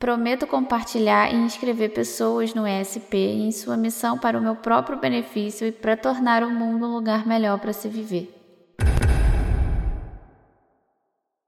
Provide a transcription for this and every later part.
Prometo compartilhar e inscrever pessoas no ESP em sua missão para o meu próprio benefício e para tornar o mundo um lugar melhor para se viver.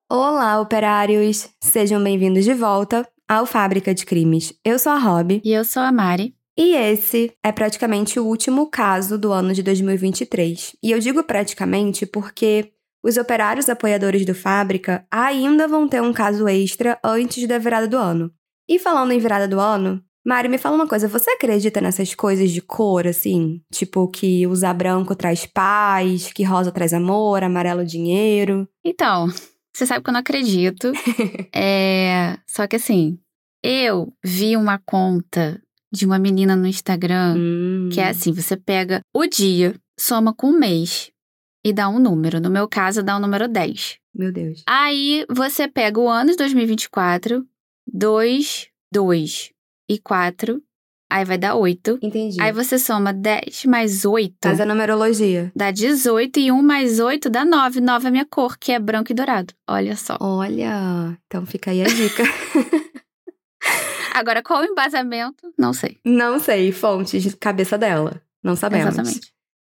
Olá, operários! Sejam bem-vindos de volta ao Fábrica de Crimes. Eu sou a Rob. E eu sou a Mari. E esse é praticamente o último caso do ano de 2023. E eu digo praticamente porque os operários apoiadores do Fábrica ainda vão ter um caso extra antes da virada do ano. E falando em virada do ano, Mari, me fala uma coisa, você acredita nessas coisas de cor, assim? Tipo, que usar branco traz paz, que rosa traz amor, amarelo dinheiro? Então, você sabe que eu não acredito. é... Só que assim, eu vi uma conta de uma menina no Instagram hum. que é assim: você pega o dia, soma com o mês e dá um número. No meu caso, dá o número 10. Meu Deus. Aí você pega o ano de 2024, 2, 2 e 4. Aí vai dar 8. Entendi. Aí você soma 10 mais 8. Faz a numerologia. Dá 18 e 1 mais 8 dá 9. 9 é minha cor, que é branco e dourado. Olha só. Olha, então fica aí a dica. Agora, qual o embasamento? Não sei. Não sei, fontes de cabeça dela. Não sabemos. Exatamente.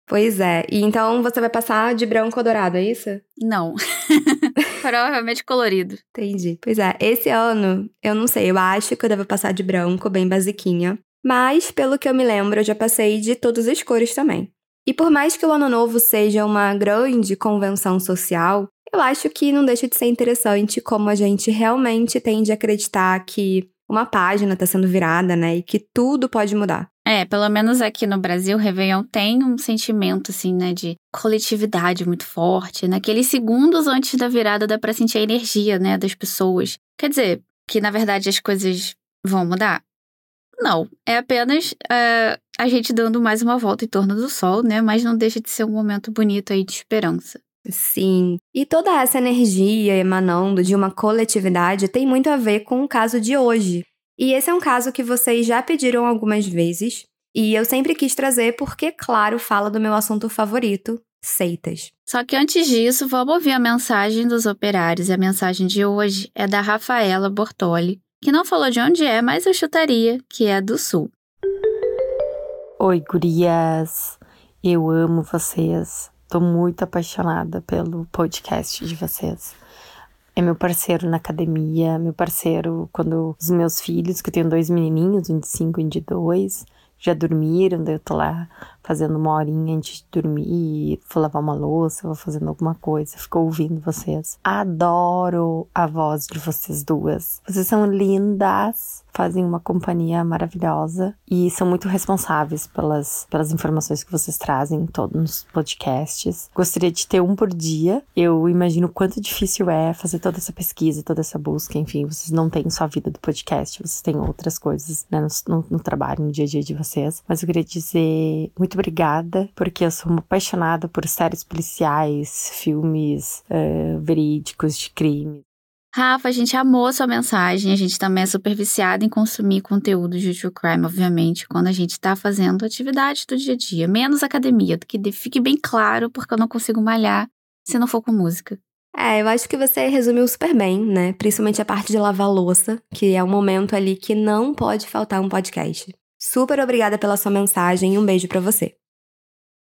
Pois é. E então você vai passar de branco ou dourado, é isso? Não. Provavelmente colorido. Entendi. Pois é, esse ano, eu não sei, eu acho que eu devo passar de branco, bem basiquinha. Mas, pelo que eu me lembro, eu já passei de todas as cores também. E por mais que o Ano Novo seja uma grande convenção social, eu acho que não deixa de ser interessante como a gente realmente tende a acreditar que uma página está sendo virada, né? E que tudo pode mudar. É, pelo menos aqui no Brasil, Réveillon tem um sentimento, assim, né, de coletividade muito forte. Naqueles segundos antes da virada dá pra sentir a energia, né, das pessoas. Quer dizer, que na verdade as coisas vão mudar? Não, é apenas uh, a gente dando mais uma volta em torno do sol, né, mas não deixa de ser um momento bonito aí de esperança. Sim. E toda essa energia emanando de uma coletividade tem muito a ver com o caso de hoje. E esse é um caso que vocês já pediram algumas vezes, e eu sempre quis trazer porque, claro, fala do meu assunto favorito, seitas. Só que antes disso, vamos ouvir a mensagem dos operários. E a mensagem de hoje é da Rafaela Bortoli, que não falou de onde é, mas eu chutaria que é do Sul. Oi, gurias! Eu amo vocês. Tô muito apaixonada pelo podcast de vocês. É meu parceiro na academia, meu parceiro quando os meus filhos, que eu tenho dois menininhos, um de 5 e um de 2, já dormiram, daí eu tô lá fazendo uma horinha antes de dormir, vou lavar uma louça, vou fazendo alguma coisa, fico ouvindo vocês. Adoro a voz de vocês duas. Vocês são lindas, fazem uma companhia maravilhosa e são muito responsáveis pelas, pelas informações que vocês trazem em todos os podcasts. Gostaria de ter um por dia. Eu imagino quanto difícil é fazer toda essa pesquisa, toda essa busca. Enfim, vocês não têm só a vida do podcast, vocês têm outras coisas né, no, no, no trabalho, no dia a dia de vocês. Mas eu queria dizer muito muito obrigada, porque eu sou apaixonada por séries policiais, filmes uh, verídicos de crime. Rafa, a gente amou sua mensagem. A gente também é super viciada em consumir conteúdo de true crime, obviamente, quando a gente tá fazendo atividade do dia a dia. Menos academia, que fique bem claro, porque eu não consigo malhar se não for com música. É, eu acho que você resumiu super bem, né? Principalmente a parte de lavar louça, que é um momento ali que não pode faltar um podcast. Super obrigada pela sua mensagem e um beijo para você.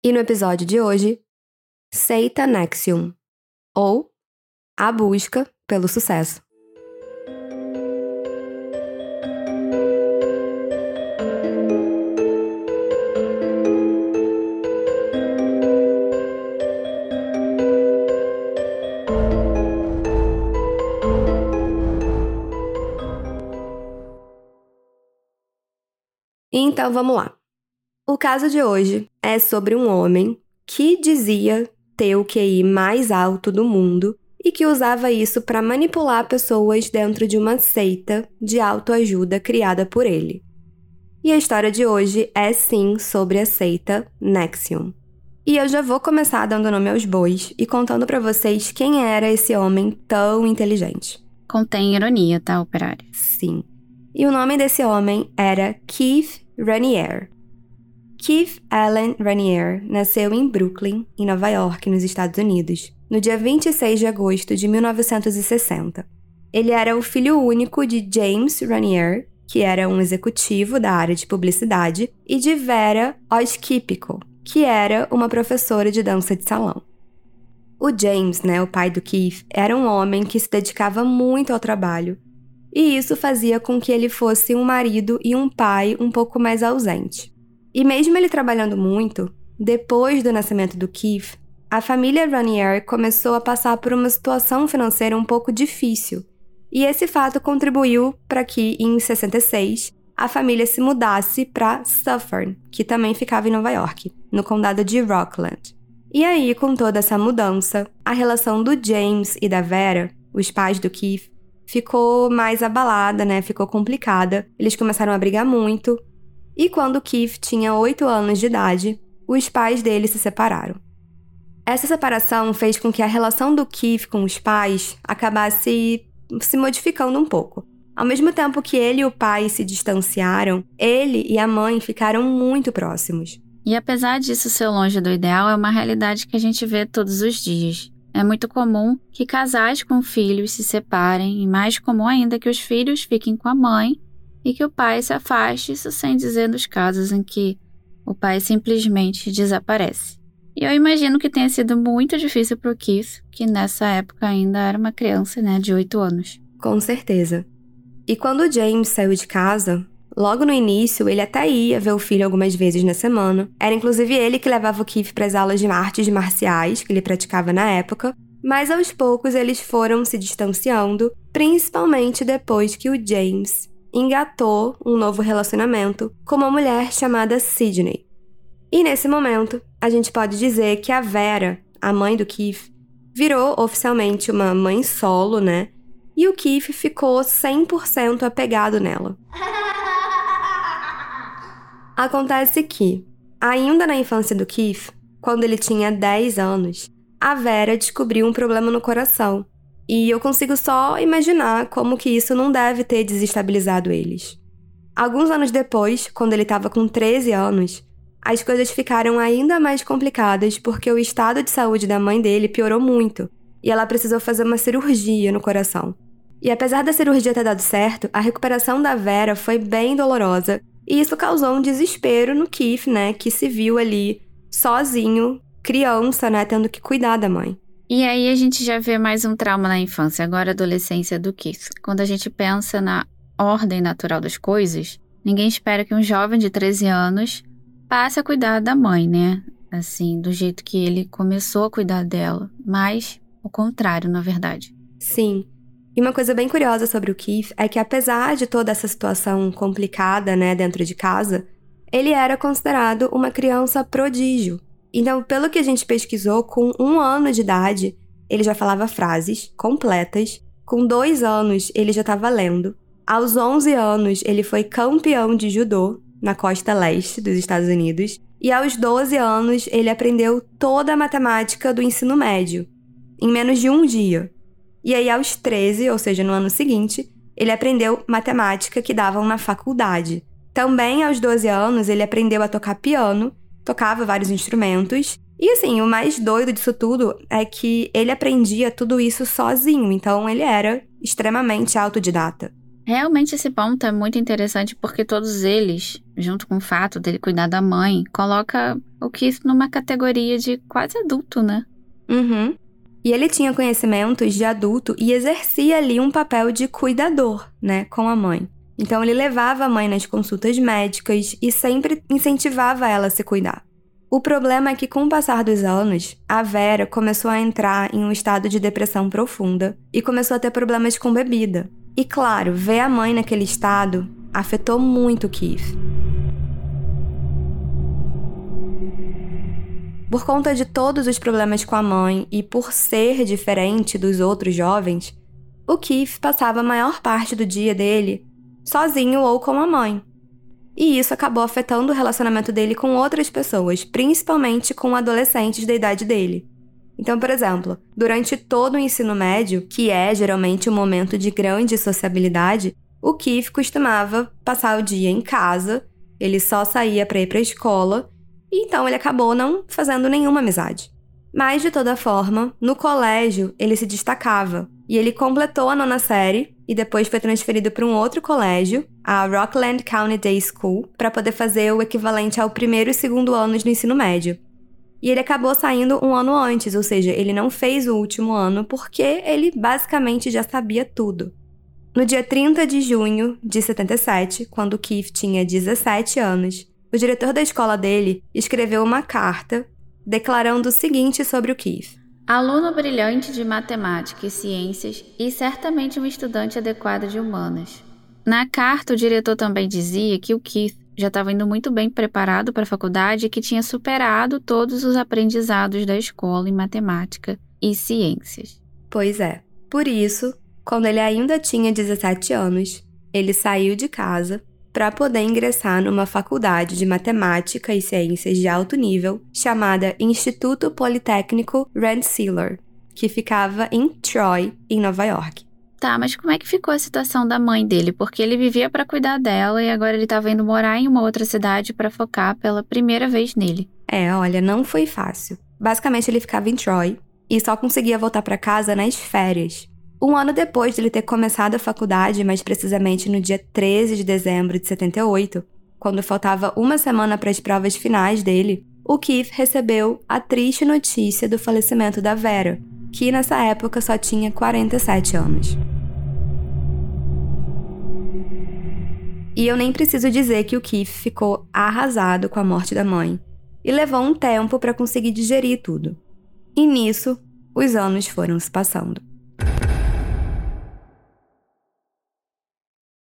E no episódio de hoje, Seita Nexium, ou A Busca pelo Sucesso. Então vamos lá. O caso de hoje é sobre um homem que dizia ter o QI mais alto do mundo e que usava isso para manipular pessoas dentro de uma seita de autoajuda criada por ele. E a história de hoje é sim sobre a seita Nexium. E eu já vou começar dando nome aos bois e contando para vocês quem era esse homem tão inteligente. Contém ironia, tá, operário? Sim. E o nome desse homem era Keith Raniere. Keith Allen Raniere nasceu em Brooklyn, em Nova York, nos Estados Unidos, no dia 26 de agosto de 1960. Ele era o filho único de James Ranier, que era um executivo da área de publicidade, e de Vera Oskipiko, que era uma professora de dança de salão. O James, né, o pai do Keith, era um homem que se dedicava muito ao trabalho, e isso fazia com que ele fosse um marido e um pai um pouco mais ausente. E mesmo ele trabalhando muito, depois do nascimento do Keith, a família Ranier começou a passar por uma situação financeira um pouco difícil, e esse fato contribuiu para que, em 66, a família se mudasse para Suffern, que também ficava em Nova York, no condado de Rockland. E aí, com toda essa mudança, a relação do James e da Vera, os pais do Keith, ficou mais abalada, né? Ficou complicada. Eles começaram a brigar muito. E quando Keith tinha 8 anos de idade, os pais dele se separaram. Essa separação fez com que a relação do Keith com os pais acabasse se modificando um pouco. Ao mesmo tempo que ele e o pai se distanciaram, ele e a mãe ficaram muito próximos. E apesar disso ser longe do ideal, é uma realidade que a gente vê todos os dias. É muito comum que casais com filhos se separem, e mais comum ainda que os filhos fiquem com a mãe e que o pai se afaste, isso sem dizer nos casos em que o pai simplesmente desaparece. E eu imagino que tenha sido muito difícil para o Keith, que nessa época ainda era uma criança, né, de 8 anos. Com certeza. E quando James saiu de casa, Logo no início, ele até ia ver o filho algumas vezes na semana. Era inclusive ele que levava o Keith para as aulas de artes marciais que ele praticava na época. Mas aos poucos eles foram se distanciando, principalmente depois que o James engatou um novo relacionamento com uma mulher chamada Sidney. E nesse momento, a gente pode dizer que a Vera, a mãe do Keith, virou oficialmente uma mãe solo, né? E o Keith ficou 100% apegado nela. Acontece que, ainda na infância do Keith, quando ele tinha 10 anos, a Vera descobriu um problema no coração. E eu consigo só imaginar como que isso não deve ter desestabilizado eles. Alguns anos depois, quando ele estava com 13 anos, as coisas ficaram ainda mais complicadas porque o estado de saúde da mãe dele piorou muito e ela precisou fazer uma cirurgia no coração. E apesar da cirurgia ter dado certo, a recuperação da Vera foi bem dolorosa e isso causou um desespero no Keith, né, que se viu ali sozinho, criança, né, tendo que cuidar da mãe. E aí a gente já vê mais um trauma na infância, agora adolescência do Keith. Quando a gente pensa na ordem natural das coisas, ninguém espera que um jovem de 13 anos passe a cuidar da mãe, né? Assim, do jeito que ele começou a cuidar dela, mas o contrário, na verdade. Sim. E uma coisa bem curiosa sobre o Keith é que, apesar de toda essa situação complicada, né, dentro de casa, ele era considerado uma criança prodígio. Então, pelo que a gente pesquisou, com um ano de idade, ele já falava frases completas. Com dois anos, ele já estava lendo. Aos 11 anos, ele foi campeão de judô na costa leste dos Estados Unidos. E aos 12 anos, ele aprendeu toda a matemática do ensino médio, em menos de um dia. E aí, aos 13, ou seja, no ano seguinte, ele aprendeu matemática que davam na faculdade. Também aos 12 anos, ele aprendeu a tocar piano, tocava vários instrumentos. E assim, o mais doido disso tudo é que ele aprendia tudo isso sozinho, então ele era extremamente autodidata. Realmente esse ponto é muito interessante porque todos eles, junto com o fato dele cuidar da mãe, coloca o Keith numa categoria de quase adulto, né? Uhum. E ele tinha conhecimentos de adulto e exercia ali um papel de cuidador, né, com a mãe. Então ele levava a mãe nas consultas médicas e sempre incentivava ela a se cuidar. O problema é que, com o passar dos anos, a Vera começou a entrar em um estado de depressão profunda e começou a ter problemas com bebida. E claro, ver a mãe naquele estado afetou muito Keith. Por conta de todos os problemas com a mãe e por ser diferente dos outros jovens, o Keith passava a maior parte do dia dele sozinho ou com a mãe. E isso acabou afetando o relacionamento dele com outras pessoas, principalmente com adolescentes da idade dele. Então, por exemplo, durante todo o ensino médio, que é geralmente um momento de grande sociabilidade, o Keith costumava passar o dia em casa, ele só saía para ir para a escola então ele acabou não fazendo nenhuma amizade. Mas de toda forma, no colégio ele se destacava. E ele completou a nona série e depois foi transferido para um outro colégio, a Rockland County Day School, para poder fazer o equivalente ao primeiro e segundo anos do ensino médio. E ele acabou saindo um ano antes, ou seja, ele não fez o último ano porque ele basicamente já sabia tudo. No dia 30 de junho de 77, quando Keith tinha 17 anos, o diretor da escola dele escreveu uma carta declarando o seguinte sobre o Keith. Aluno brilhante de matemática e ciências e certamente um estudante adequado de humanas. Na carta, o diretor também dizia que o Keith já estava indo muito bem preparado para a faculdade e que tinha superado todos os aprendizados da escola em matemática e ciências. Pois é. Por isso, quando ele ainda tinha 17 anos, ele saiu de casa para poder ingressar numa faculdade de matemática e ciências de alto nível chamada Instituto Politécnico Rensselaer, que ficava em Troy, em Nova York. Tá, mas como é que ficou a situação da mãe dele? Porque ele vivia para cuidar dela e agora ele estava indo morar em uma outra cidade para focar pela primeira vez nele. É, olha, não foi fácil. Basicamente ele ficava em Troy e só conseguia voltar para casa nas férias. Um ano depois de ele ter começado a faculdade, mais precisamente no dia 13 de dezembro de 78, quando faltava uma semana para as provas finais dele, o Keith recebeu a triste notícia do falecimento da Vera, que nessa época só tinha 47 anos. E eu nem preciso dizer que o Keith ficou arrasado com a morte da mãe e levou um tempo para conseguir digerir tudo. E nisso, os anos foram se passando.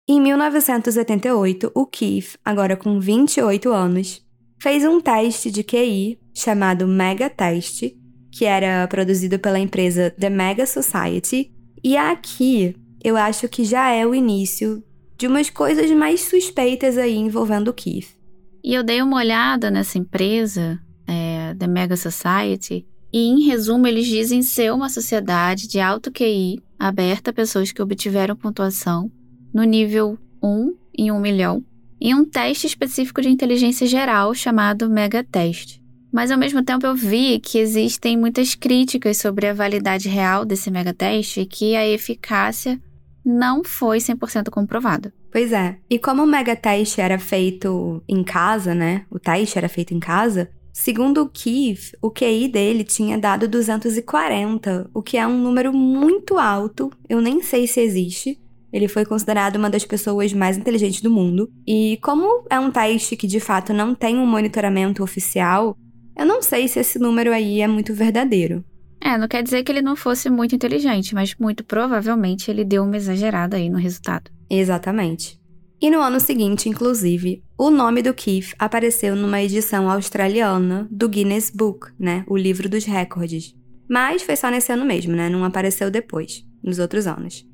Em 1988, o Keith, agora com 28 anos, fez um teste de QI chamado Mega Test, que era produzido pela empresa The Mega Society, e aqui eu acho que já é o início de umas coisas mais suspeitas aí envolvendo o Keith. E eu dei uma olhada nessa empresa, é, The Mega Society, e em resumo eles dizem ser uma sociedade de alto QI, aberta a pessoas que obtiveram pontuação no nível 1 em 1 milhão, em um teste específico de inteligência geral chamado Mega Test. Mas ao mesmo tempo eu vi que existem muitas críticas sobre a validade real desse mega teste e que a eficácia não foi 100% comprovada. Pois é. E como o mega teste era feito em casa, né? O teste era feito em casa, segundo o Keith, o QI dele tinha dado 240, o que é um número muito alto. Eu nem sei se existe. Ele foi considerado uma das pessoas mais inteligentes do mundo. E como é um teste que de fato não tem um monitoramento oficial, eu não sei se esse número aí é muito verdadeiro. É, não quer dizer que ele não fosse muito inteligente, mas muito provavelmente ele deu uma exagerada aí no resultado. Exatamente. E no ano seguinte, inclusive, o nome do Keith apareceu numa edição australiana do Guinness Book, né? O livro dos recordes. Mas foi só nesse ano mesmo, né? Não apareceu depois, nos outros anos.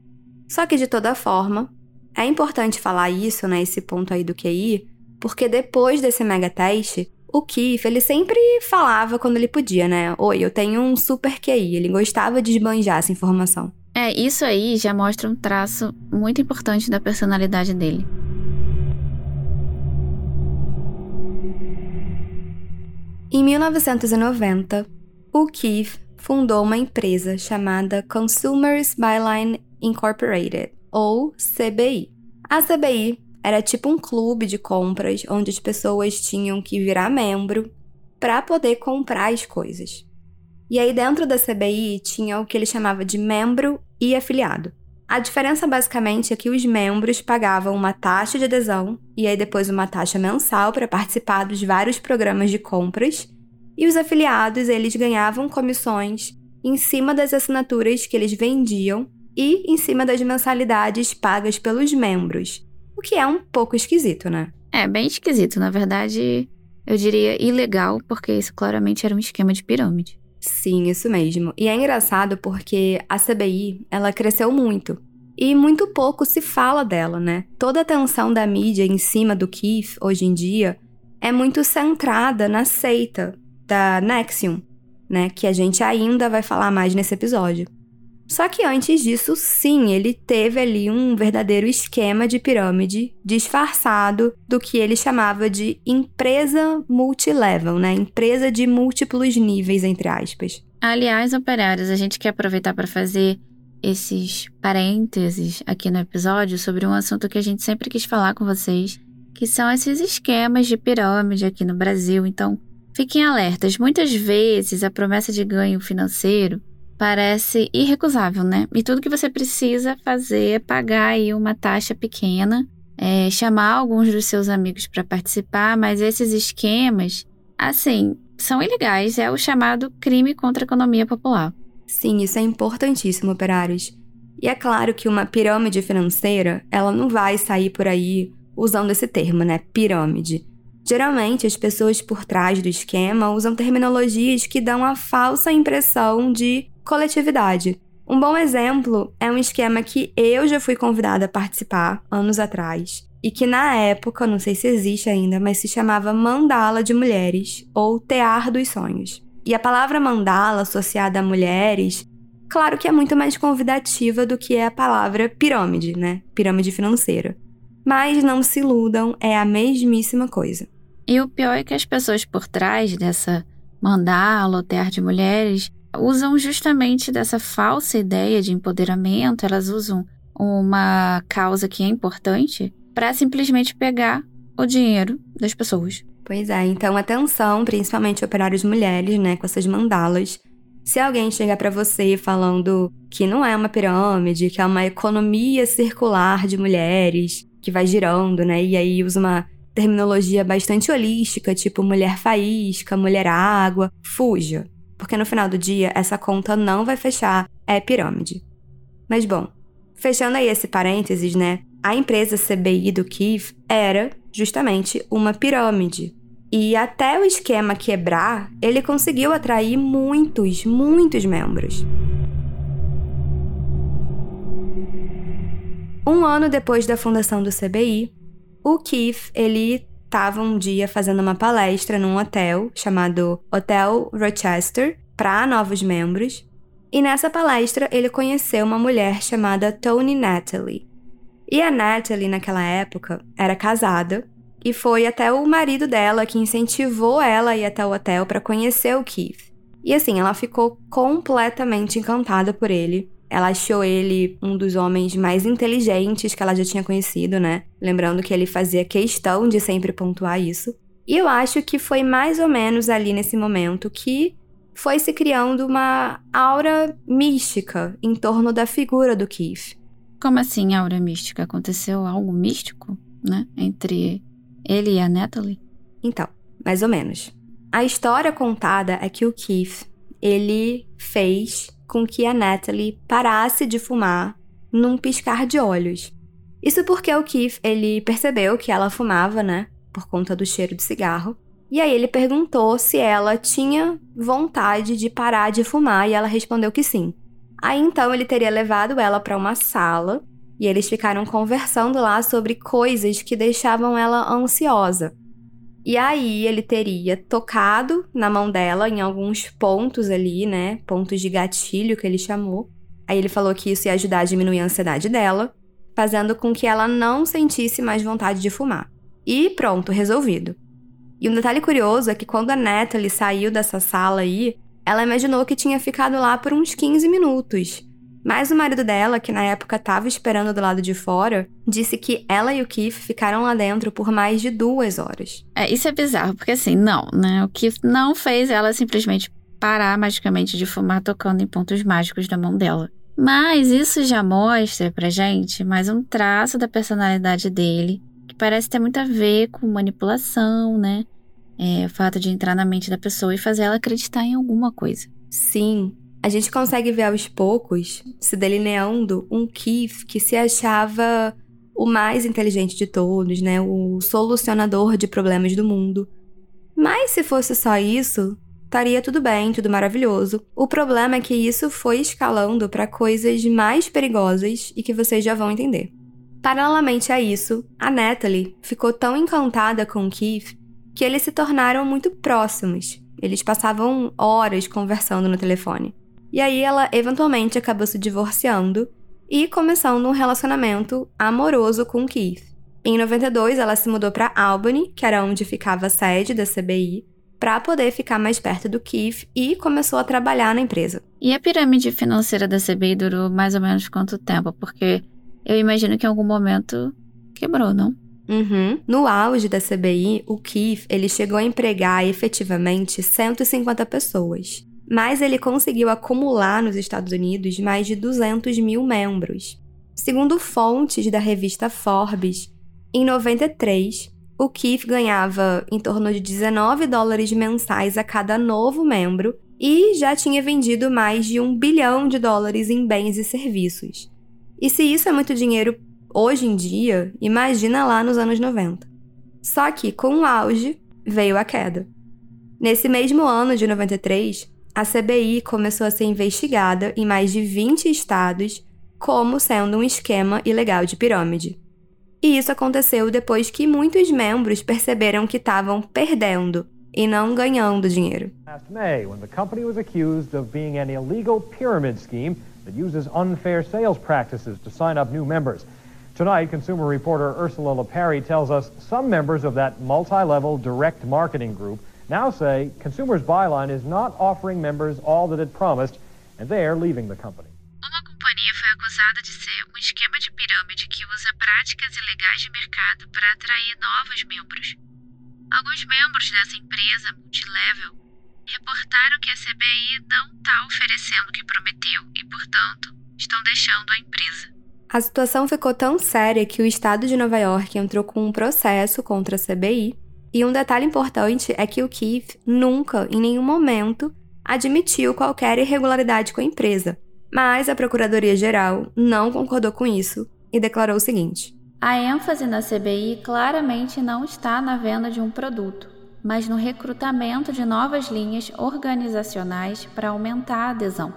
Só que de toda forma, é importante falar isso, né, esse ponto aí do QI, porque depois desse mega teste, o Keith, ele sempre falava quando ele podia, né? Oi, eu tenho um super QI. Ele gostava de esbanjar essa informação. É, isso aí já mostra um traço muito importante da personalidade dele. Em 1990, o Keith fundou uma empresa chamada Consumers Byline Incorporated, ou CBI. A CBI era tipo um clube de compras onde as pessoas tinham que virar membro para poder comprar as coisas. E aí dentro da CBI tinha o que ele chamava de membro e afiliado. A diferença basicamente é que os membros pagavam uma taxa de adesão e aí depois uma taxa mensal para participar dos vários programas de compras, e os afiliados eles ganhavam comissões em cima das assinaturas que eles vendiam e em cima das mensalidades pagas pelos membros, o que é um pouco esquisito, né? É, bem esquisito. Na verdade, eu diria ilegal, porque isso claramente era um esquema de pirâmide. Sim, isso mesmo. E é engraçado porque a CBI, ela cresceu muito. E muito pouco se fala dela, né? Toda a atenção da mídia em cima do Keith, hoje em dia, é muito centrada na seita da Nexium, né? Que a gente ainda vai falar mais nesse episódio. Só que antes disso, sim, ele teve ali um verdadeiro esquema de pirâmide disfarçado do que ele chamava de empresa multilevel, né? Empresa de múltiplos níveis, entre aspas. Aliás, operários, a gente quer aproveitar para fazer esses parênteses aqui no episódio sobre um assunto que a gente sempre quis falar com vocês, que são esses esquemas de pirâmide aqui no Brasil. Então, fiquem alertas. Muitas vezes a promessa de ganho financeiro parece irrecusável, né? E tudo que você precisa fazer é pagar aí uma taxa pequena, é, chamar alguns dos seus amigos para participar, mas esses esquemas, assim, são ilegais. É o chamado crime contra a economia popular. Sim, isso é importantíssimo, operários. E é claro que uma pirâmide financeira, ela não vai sair por aí usando esse termo, né? Pirâmide. Geralmente, as pessoas por trás do esquema usam terminologias que dão a falsa impressão de coletividade. Um bom exemplo é um esquema que eu já fui convidada a participar anos atrás e que na época, não sei se existe ainda, mas se chamava Mandala de Mulheres ou Tear dos Sonhos. E a palavra mandala associada a mulheres, claro que é muito mais convidativa do que é a palavra pirâmide, né? Pirâmide financeira. Mas não se iludam, é a mesmíssima coisa. E o pior é que as pessoas por trás dessa mandala ou terra de mulheres usam justamente dessa falsa ideia de empoderamento, elas usam uma causa que é importante para simplesmente pegar o dinheiro das pessoas. Pois é, então atenção, principalmente operários mulheres, né, com essas mandalas. Se alguém chegar para você falando que não é uma pirâmide, que é uma economia circular de mulheres, que vai girando, né? E aí usa uma terminologia bastante holística, tipo mulher faísca, mulher água, fuja. Porque no final do dia, essa conta não vai fechar, é pirâmide. Mas bom, fechando aí esse parênteses, né? A empresa CBI do Keith era justamente uma pirâmide. E até o esquema quebrar, ele conseguiu atrair muitos, muitos membros. Um ano depois da fundação do CBI, o Keith, ele estava um dia fazendo uma palestra num hotel chamado Hotel Rochester para novos membros. E nessa palestra ele conheceu uma mulher chamada Tony Natalie. E a Natalie, naquela época, era casada e foi até o marido dela que incentivou ela a ir até o hotel para conhecer o Keith. E assim, ela ficou completamente encantada por ele ela achou ele um dos homens mais inteligentes que ela já tinha conhecido, né? Lembrando que ele fazia questão de sempre pontuar isso. E eu acho que foi mais ou menos ali nesse momento que foi se criando uma aura mística em torno da figura do Keith. Como assim aura mística? Aconteceu algo místico, né? Entre ele e a Natalie? Então, mais ou menos. A história contada é que o Keith, ele fez com que a Natalie parasse de fumar num piscar de olhos. Isso porque o Keith, ele percebeu que ela fumava, né, por conta do cheiro de cigarro. E aí ele perguntou se ela tinha vontade de parar de fumar e ela respondeu que sim. Aí então ele teria levado ela para uma sala e eles ficaram conversando lá sobre coisas que deixavam ela ansiosa. E aí ele teria tocado na mão dela em alguns pontos ali, né? Pontos de gatilho que ele chamou. Aí ele falou que isso ia ajudar a diminuir a ansiedade dela, fazendo com que ela não sentisse mais vontade de fumar. E pronto, resolvido. E um detalhe curioso é que quando a Natalie saiu dessa sala aí, ela imaginou que tinha ficado lá por uns 15 minutos. Mas o marido dela, que na época estava esperando do lado de fora, disse que ela e o Keith ficaram lá dentro por mais de duas horas. É, isso é bizarro, porque assim, não, né? O Keith não fez ela simplesmente parar magicamente de fumar tocando em pontos mágicos da mão dela. Mas isso já mostra pra gente mais um traço da personalidade dele, que parece ter muito a ver com manipulação, né? É, o fato de entrar na mente da pessoa e fazer ela acreditar em alguma coisa. Sim, a gente consegue ver aos poucos se delineando um Keith que se achava o mais inteligente de todos, né? O solucionador de problemas do mundo. Mas se fosse só isso, estaria tudo bem, tudo maravilhoso. O problema é que isso foi escalando para coisas mais perigosas e que vocês já vão entender. Paralelamente a isso, a Natalie ficou tão encantada com o Keith que eles se tornaram muito próximos. Eles passavam horas conversando no telefone. E aí ela eventualmente acabou se divorciando e começando um relacionamento amoroso com Keith. Em 92, ela se mudou para Albany, que era onde ficava a sede da CBI, para poder ficar mais perto do Keith e começou a trabalhar na empresa. E a pirâmide financeira da CBI durou mais ou menos quanto tempo? Porque eu imagino que em algum momento quebrou, não? Uhum. No auge da CBI, o Keith ele chegou a empregar efetivamente 150 pessoas. Mas ele conseguiu acumular nos Estados Unidos mais de 200 mil membros. Segundo fontes da revista Forbes, em 93, o Keith ganhava em torno de 19 dólares mensais a cada novo membro e já tinha vendido mais de um bilhão de dólares em bens e serviços. E se isso é muito dinheiro hoje em dia, imagina lá nos anos 90. Só que com o auge veio a queda. Nesse mesmo ano de 93, a CBI começou a ser investigada em mais de 20 estados como sendo um esquema ilegal de pirâmide. E isso aconteceu depois que muitos membros perceberam que estavam perdendo e não ganhando dinheiro. Last May, when the company was accused of being an illegal pyramid scheme that uses unfair sales practices to sign up new members. Tonight, consumer reporter Ursula LaPerry tells us some members of that multi-level direct marketing group now say Consumers Byline is not offering members all that it promised, and they're leaving the company. Uma companhia foi acusada de ser um esquema de pirâmide que usa práticas ilegais de mercado para atrair novos membros. Alguns membros dessa empresa multilevel reportaram que a CBI não está oferecendo o que prometeu e, portanto, estão deixando a empresa. A situação ficou tão séria que o estado de Nova York entrou com um processo contra a CBI. E um detalhe importante é que o Keith nunca, em nenhum momento, admitiu qualquer irregularidade com a empresa. Mas a Procuradoria-Geral não concordou com isso e declarou o seguinte: a ênfase na CBI claramente não está na venda de um produto, mas no recrutamento de novas linhas organizacionais para aumentar a adesão.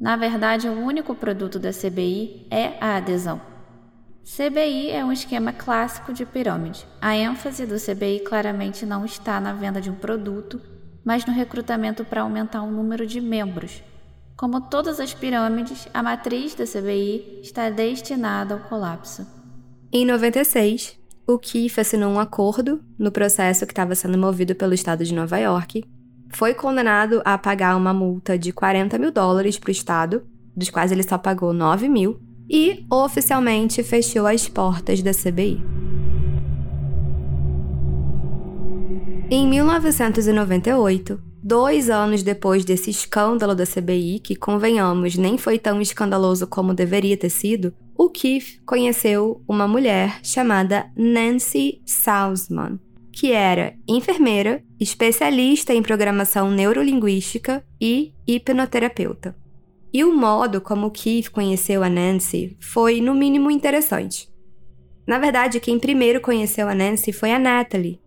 Na verdade, o único produto da CBI é a adesão. CBI é um esquema clássico de pirâmide. A ênfase do CBI claramente não está na venda de um produto, mas no recrutamento para aumentar o número de membros. Como todas as pirâmides, a matriz da CBI está destinada ao colapso. Em 96, o Keith assinou um acordo no processo que estava sendo movido pelo estado de Nova York, foi condenado a pagar uma multa de 40 mil dólares para o estado, dos quais ele só pagou 9 mil, e oficialmente fechou as portas da CBI. Em 1998, dois anos depois desse escândalo da CBI, que convenhamos nem foi tão escandaloso como deveria ter sido, o Keith conheceu uma mulher chamada Nancy Salzman, que era enfermeira, especialista em programação neurolinguística e hipnoterapeuta. E o modo como o Keith conheceu a Nancy foi, no mínimo, interessante. Na verdade, quem primeiro conheceu a Nancy foi a Natalie,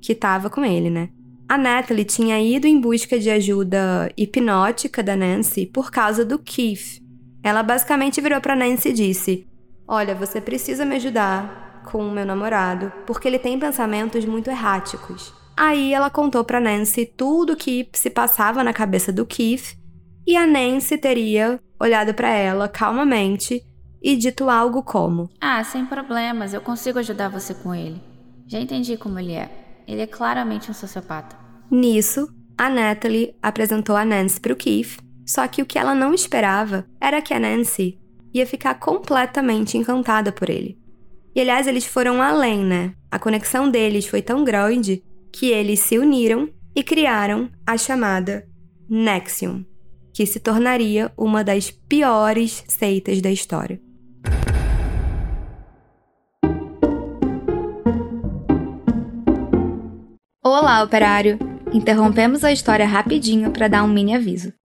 que estava com ele, né? A Natalie tinha ido em busca de ajuda hipnótica da Nancy por causa do Keith, ela basicamente virou para Nancy e disse: Olha, você precisa me ajudar com o meu namorado, porque ele tem pensamentos muito erráticos. Aí ela contou para Nancy tudo o que se passava na cabeça do Keith, e a Nancy teria olhado para ela calmamente e dito algo como: Ah, sem problemas, eu consigo ajudar você com ele. Já entendi como ele é. Ele é claramente um sociopata. Nisso, a Natalie apresentou a Nancy para o Keith só que o que ela não esperava era que a Nancy ia ficar completamente encantada por ele. E aliás, eles foram além, né? A conexão deles foi tão grande que eles se uniram e criaram a chamada Nexium, que se tornaria uma das piores seitas da história. Olá, operário! Interrompemos a história rapidinho para dar um mini aviso.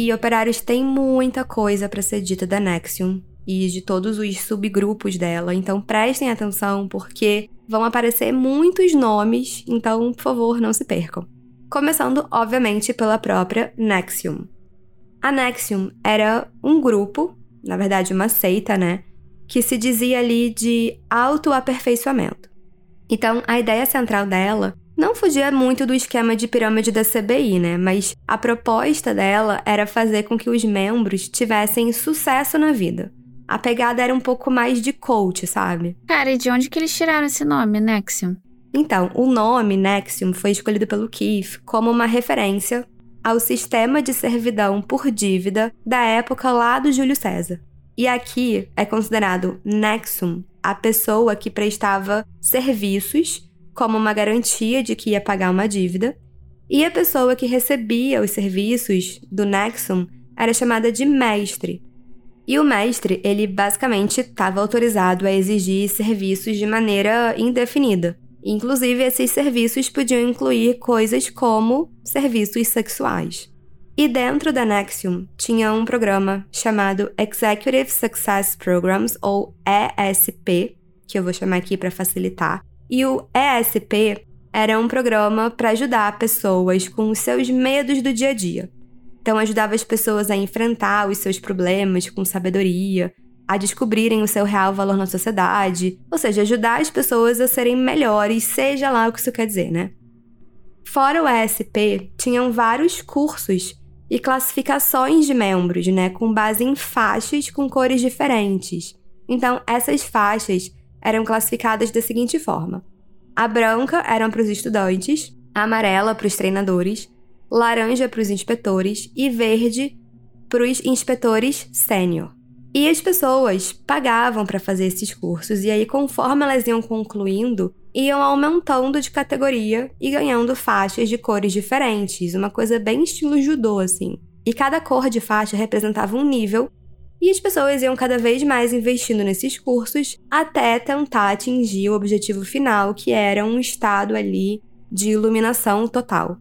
E Operários tem muita coisa para ser dita da Nexium e de todos os subgrupos dela, então prestem atenção porque vão aparecer muitos nomes, então por favor não se percam. Começando, obviamente, pela própria Nexium. A Nexium era um grupo, na verdade uma seita, né, que se dizia ali de autoaperfeiçoamento. Então, a ideia central dela não fugia muito do esquema de pirâmide da CBI, né? Mas a proposta dela era fazer com que os membros tivessem sucesso na vida. A pegada era um pouco mais de coach, sabe? Cara, e de onde que eles tiraram esse nome, Nexium? Então, o nome Nexium foi escolhido pelo Keith como uma referência ao sistema de servidão por dívida da época lá do Júlio César. E aqui é considerado Nexum a pessoa que prestava serviços como uma garantia de que ia pagar uma dívida, e a pessoa que recebia os serviços do Nexum era chamada de mestre. E o mestre, ele basicamente estava autorizado a exigir serviços de maneira indefinida. Inclusive, esses serviços podiam incluir coisas como serviços sexuais. E dentro da Nexium tinha um programa chamado Executive Success Programs, ou ESP, que eu vou chamar aqui para facilitar, e o ESP era um programa para ajudar pessoas com os seus medos do dia a dia. Então, ajudava as pessoas a enfrentar os seus problemas com sabedoria, a descobrirem o seu real valor na sociedade, ou seja, ajudar as pessoas a serem melhores, seja lá o que isso quer dizer, né? Fora o ESP, tinham vários cursos e classificações de membros, né, com base em faixas com cores diferentes. Então, essas faixas eram classificadas da seguinte forma: a branca eram para os estudantes, a amarela para os treinadores, laranja para os inspetores e verde para os inspetores sênior. E as pessoas pagavam para fazer esses cursos, e aí, conforme elas iam concluindo, iam aumentando de categoria e ganhando faixas de cores diferentes, uma coisa bem estilo judô, assim. E cada cor de faixa representava um nível e as pessoas iam cada vez mais investindo nesses cursos até tentar atingir o objetivo final, que era um estado ali de iluminação total.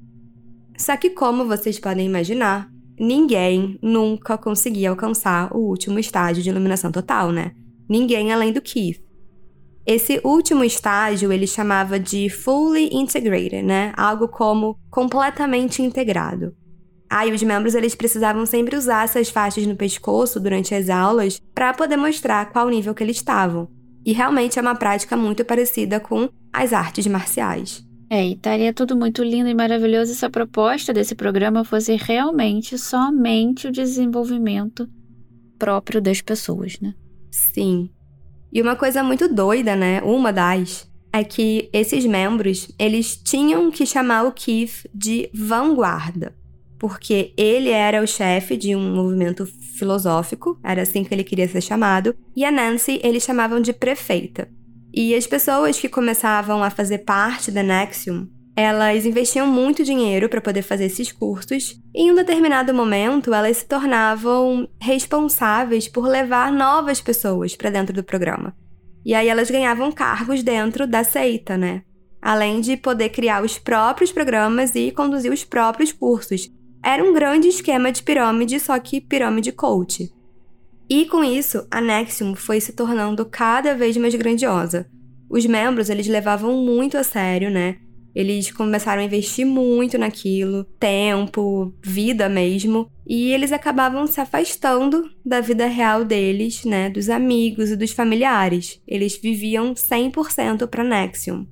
Só que, como vocês podem imaginar, ninguém nunca conseguia alcançar o último estágio de iluminação total, né? Ninguém além do Keith. Esse último estágio ele chamava de fully integrated, né? Algo como completamente integrado. Aí os membros eles precisavam sempre usar essas faixas no pescoço durante as aulas para poder mostrar qual nível que eles estavam. E realmente é uma prática muito parecida com as artes marciais. É, e estaria tudo muito lindo e maravilhoso se a proposta desse programa fosse realmente somente o desenvolvimento próprio das pessoas, né? Sim. E uma coisa muito doida, né? Uma das é que esses membros, eles tinham que chamar o Keith de vanguarda porque ele era o chefe de um movimento filosófico, era assim que ele queria ser chamado, e a Nancy eles chamavam de prefeita. E as pessoas que começavam a fazer parte da Nexium, elas investiam muito dinheiro para poder fazer esses cursos, e em um determinado momento elas se tornavam responsáveis por levar novas pessoas para dentro do programa. E aí elas ganhavam cargos dentro da seita, né? Além de poder criar os próprios programas e conduzir os próprios cursos, era um grande esquema de pirâmide, só que pirâmide coach. E com isso, a Nexium foi se tornando cada vez mais grandiosa. Os membros, eles levavam muito a sério, né? Eles começaram a investir muito naquilo, tempo, vida mesmo, e eles acabavam se afastando da vida real deles, né, dos amigos e dos familiares. Eles viviam 100% para Nexium.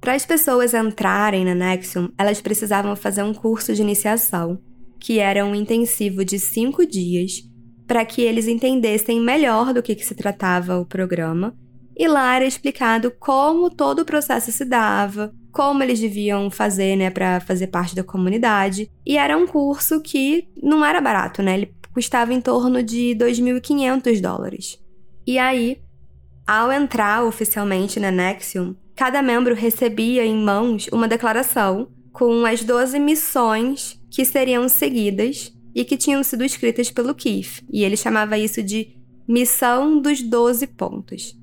Para as pessoas entrarem na Nexium, elas precisavam fazer um curso de iniciação que era um intensivo de cinco dias, para que eles entendessem melhor do que, que se tratava o programa. E lá era explicado como todo o processo se dava, como eles deviam fazer, né, para fazer parte da comunidade. E era um curso que não era barato, né? Ele custava em torno de 2.500 dólares. E aí, ao entrar oficialmente na Nexium, cada membro recebia em mãos uma declaração com as 12 missões que seriam seguidas e que tinham sido escritas pelo Keith, e ele chamava isso de missão dos 12 pontos.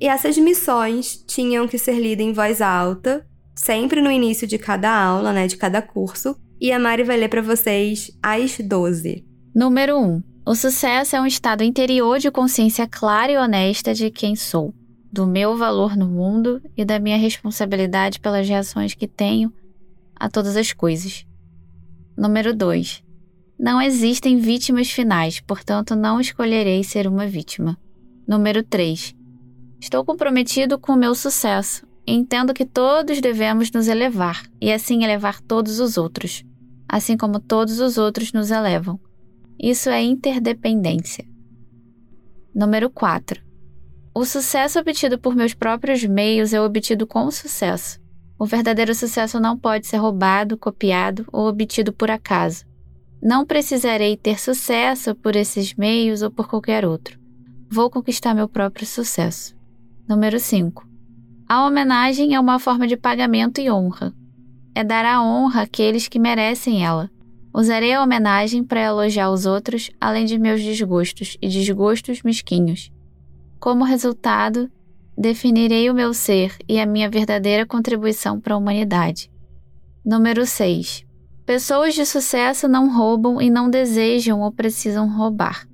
E essas missões tinham que ser lidas em voz alta, sempre no início de cada aula, né, de cada curso, e a Mari vai ler para vocês as 12. Número 1. O sucesso é um estado interior de consciência clara e honesta de quem sou, do meu valor no mundo e da minha responsabilidade pelas reações que tenho a todas as coisas. Número 2. Não existem vítimas finais, portanto não escolherei ser uma vítima. Número 3. Estou comprometido com o meu sucesso. Entendo que todos devemos nos elevar e assim elevar todos os outros, assim como todos os outros nos elevam. Isso é interdependência. Número 4. O sucesso obtido por meus próprios meios é obtido com sucesso. O verdadeiro sucesso não pode ser roubado, copiado ou obtido por acaso. Não precisarei ter sucesso por esses meios ou por qualquer outro. Vou conquistar meu próprio sucesso. Número 5. A homenagem é uma forma de pagamento e honra. É dar a honra àqueles que merecem ela. Usarei a homenagem para elogiar os outros, além de meus desgostos e desgostos mesquinhos. Como resultado, definirei o meu ser e a minha verdadeira contribuição para a humanidade. Número 6. Pessoas de sucesso não roubam e não desejam ou precisam roubar.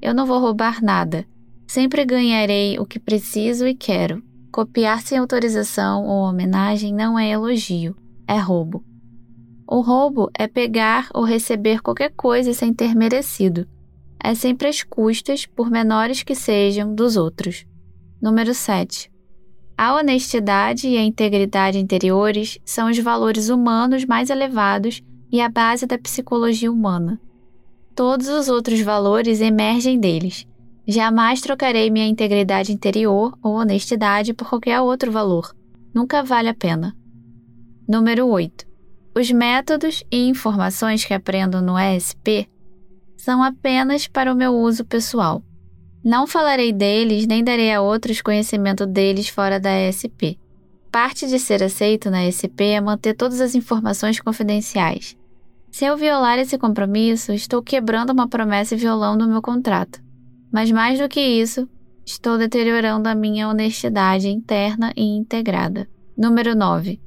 Eu não vou roubar nada. Sempre ganharei o que preciso e quero. Copiar sem autorização ou homenagem não é elogio, é roubo. O roubo é pegar ou receber qualquer coisa sem ter merecido. É sempre às custas, por menores que sejam, dos outros. Número 7. A honestidade e a integridade interiores são os valores humanos mais elevados e a base da psicologia humana. Todos os outros valores emergem deles. Jamais trocarei minha integridade interior ou honestidade por qualquer outro valor. Nunca vale a pena. Número 8. Os métodos e informações que aprendo no ESP são apenas para o meu uso pessoal. Não falarei deles nem darei a outros conhecimento deles fora da ESP. Parte de ser aceito na ESP é manter todas as informações confidenciais. Se eu violar esse compromisso, estou quebrando uma promessa e violando o meu contrato. Mas mais do que isso, estou deteriorando a minha honestidade interna e integrada. Número 9.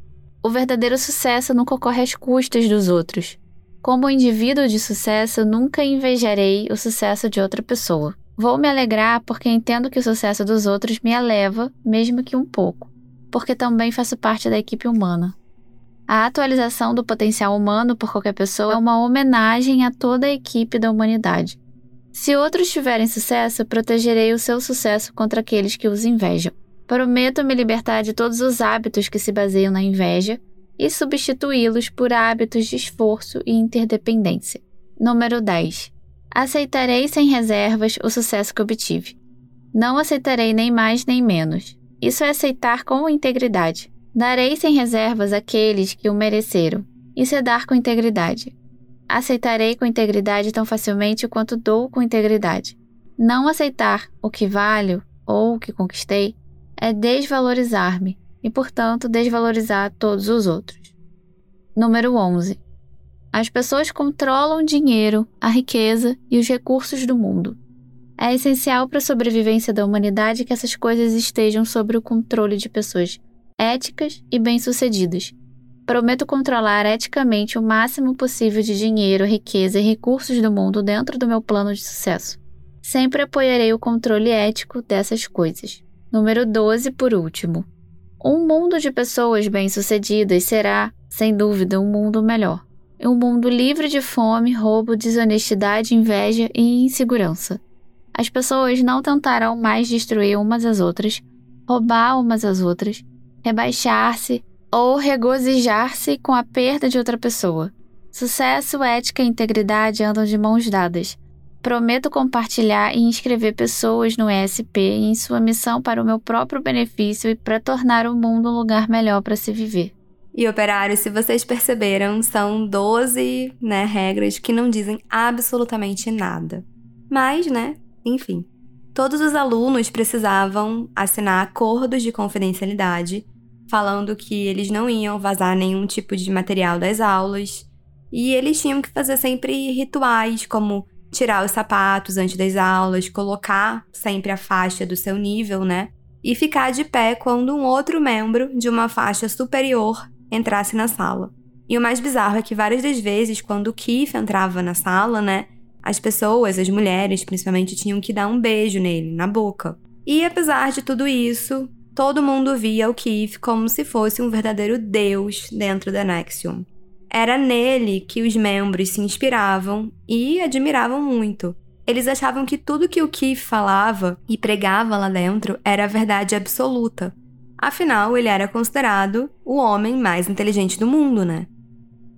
O verdadeiro sucesso nunca ocorre às custas dos outros. Como indivíduo de sucesso, nunca invejarei o sucesso de outra pessoa. Vou me alegrar porque entendo que o sucesso dos outros me eleva, mesmo que um pouco, porque também faço parte da equipe humana. A atualização do potencial humano por qualquer pessoa é uma homenagem a toda a equipe da humanidade. Se outros tiverem sucesso, protegerei o seu sucesso contra aqueles que os invejam. Prometo me libertar de todos os hábitos que se baseiam na inveja e substituí-los por hábitos de esforço e interdependência. Número 10. Aceitarei sem reservas o sucesso que obtive. Não aceitarei nem mais nem menos. Isso é aceitar com integridade. Darei sem reservas àqueles que o mereceram. Isso é dar com integridade. Aceitarei com integridade tão facilmente quanto dou com integridade. Não aceitar o que valho ou o que conquistei é desvalorizar-me e, portanto, desvalorizar todos os outros. Número 11. As pessoas controlam o dinheiro, a riqueza e os recursos do mundo. É essencial para a sobrevivência da humanidade que essas coisas estejam sob o controle de pessoas éticas e bem-sucedidas. Prometo controlar eticamente o máximo possível de dinheiro, riqueza e recursos do mundo dentro do meu plano de sucesso. Sempre apoiarei o controle ético dessas coisas. Número 12, por último. Um mundo de pessoas bem-sucedidas será, sem dúvida, um mundo melhor. Um mundo livre de fome, roubo, desonestidade, inveja e insegurança. As pessoas não tentarão mais destruir umas às outras, roubar umas às outras, rebaixar-se ou regozijar-se com a perda de outra pessoa. Sucesso, ética e integridade andam de mãos dadas. Prometo compartilhar e inscrever pessoas no ESP em sua missão para o meu próprio benefício e para tornar o mundo um lugar melhor para se viver. E operários, se vocês perceberam, são 12 né, regras que não dizem absolutamente nada. Mas, né, enfim. Todos os alunos precisavam assinar acordos de confidencialidade falando que eles não iam vazar nenhum tipo de material das aulas, e eles tinham que fazer sempre rituais, como tirar os sapatos antes das aulas, colocar sempre a faixa do seu nível, né? E ficar de pé quando um outro membro de uma faixa superior entrasse na sala. E o mais bizarro é que várias das vezes, quando o Keith entrava na sala, né, as pessoas, as mulheres principalmente, tinham que dar um beijo nele, na boca. E apesar de tudo isso, todo mundo via o Keith como se fosse um verdadeiro deus dentro da Nexium. Era nele que os membros se inspiravam e admiravam muito. Eles achavam que tudo que o Keith falava e pregava lá dentro era verdade absoluta. Afinal, ele era considerado o homem mais inteligente do mundo, né?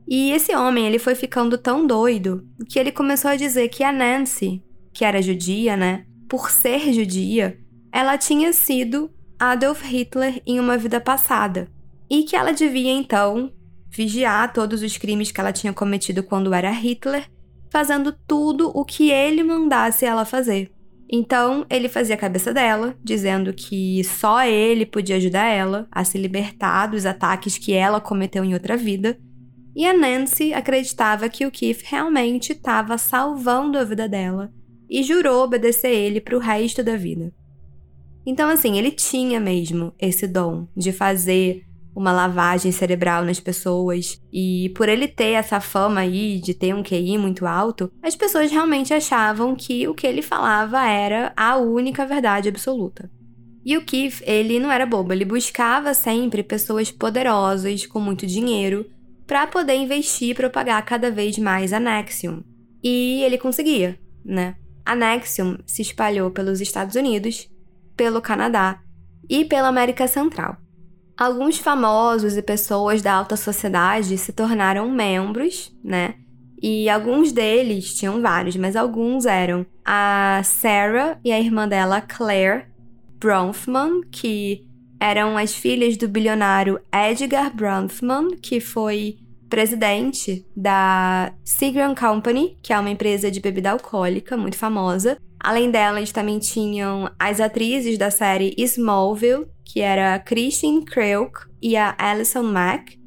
E esse homem, ele foi ficando tão doido que ele começou a dizer que a Nancy, que era judia, né, por ser judia, ela tinha sido Adolf Hitler em uma vida passada e que ela devia então vigiar todos os crimes que ela tinha cometido quando era Hitler, fazendo tudo o que ele mandasse ela fazer. Então, ele fazia a cabeça dela, dizendo que só ele podia ajudar ela a se libertar dos ataques que ela cometeu em outra vida. E a Nancy acreditava que o Keith realmente estava salvando a vida dela e jurou obedecer ele para o resto da vida. Então, assim, ele tinha mesmo esse dom de fazer uma lavagem cerebral nas pessoas. E por ele ter essa fama aí de ter um QI muito alto, as pessoas realmente achavam que o que ele falava era a única verdade absoluta. E o Keith, ele não era bobo, ele buscava sempre pessoas poderosas, com muito dinheiro, para poder investir e propagar cada vez mais a Nexium. E ele conseguia, né? A Nexium se espalhou pelos Estados Unidos, pelo Canadá e pela América Central. Alguns famosos e pessoas da alta sociedade se tornaram membros, né? E alguns deles, tinham vários, mas alguns eram a Sarah e a irmã dela, Claire Bronfman, que eram as filhas do bilionário Edgar Bronfman, que foi presidente da Seagram Company, que é uma empresa de bebida alcoólica muito famosa. Além delas, também tinham as atrizes da série Smallville, que era a Christine Kreuk e a Alison Mack,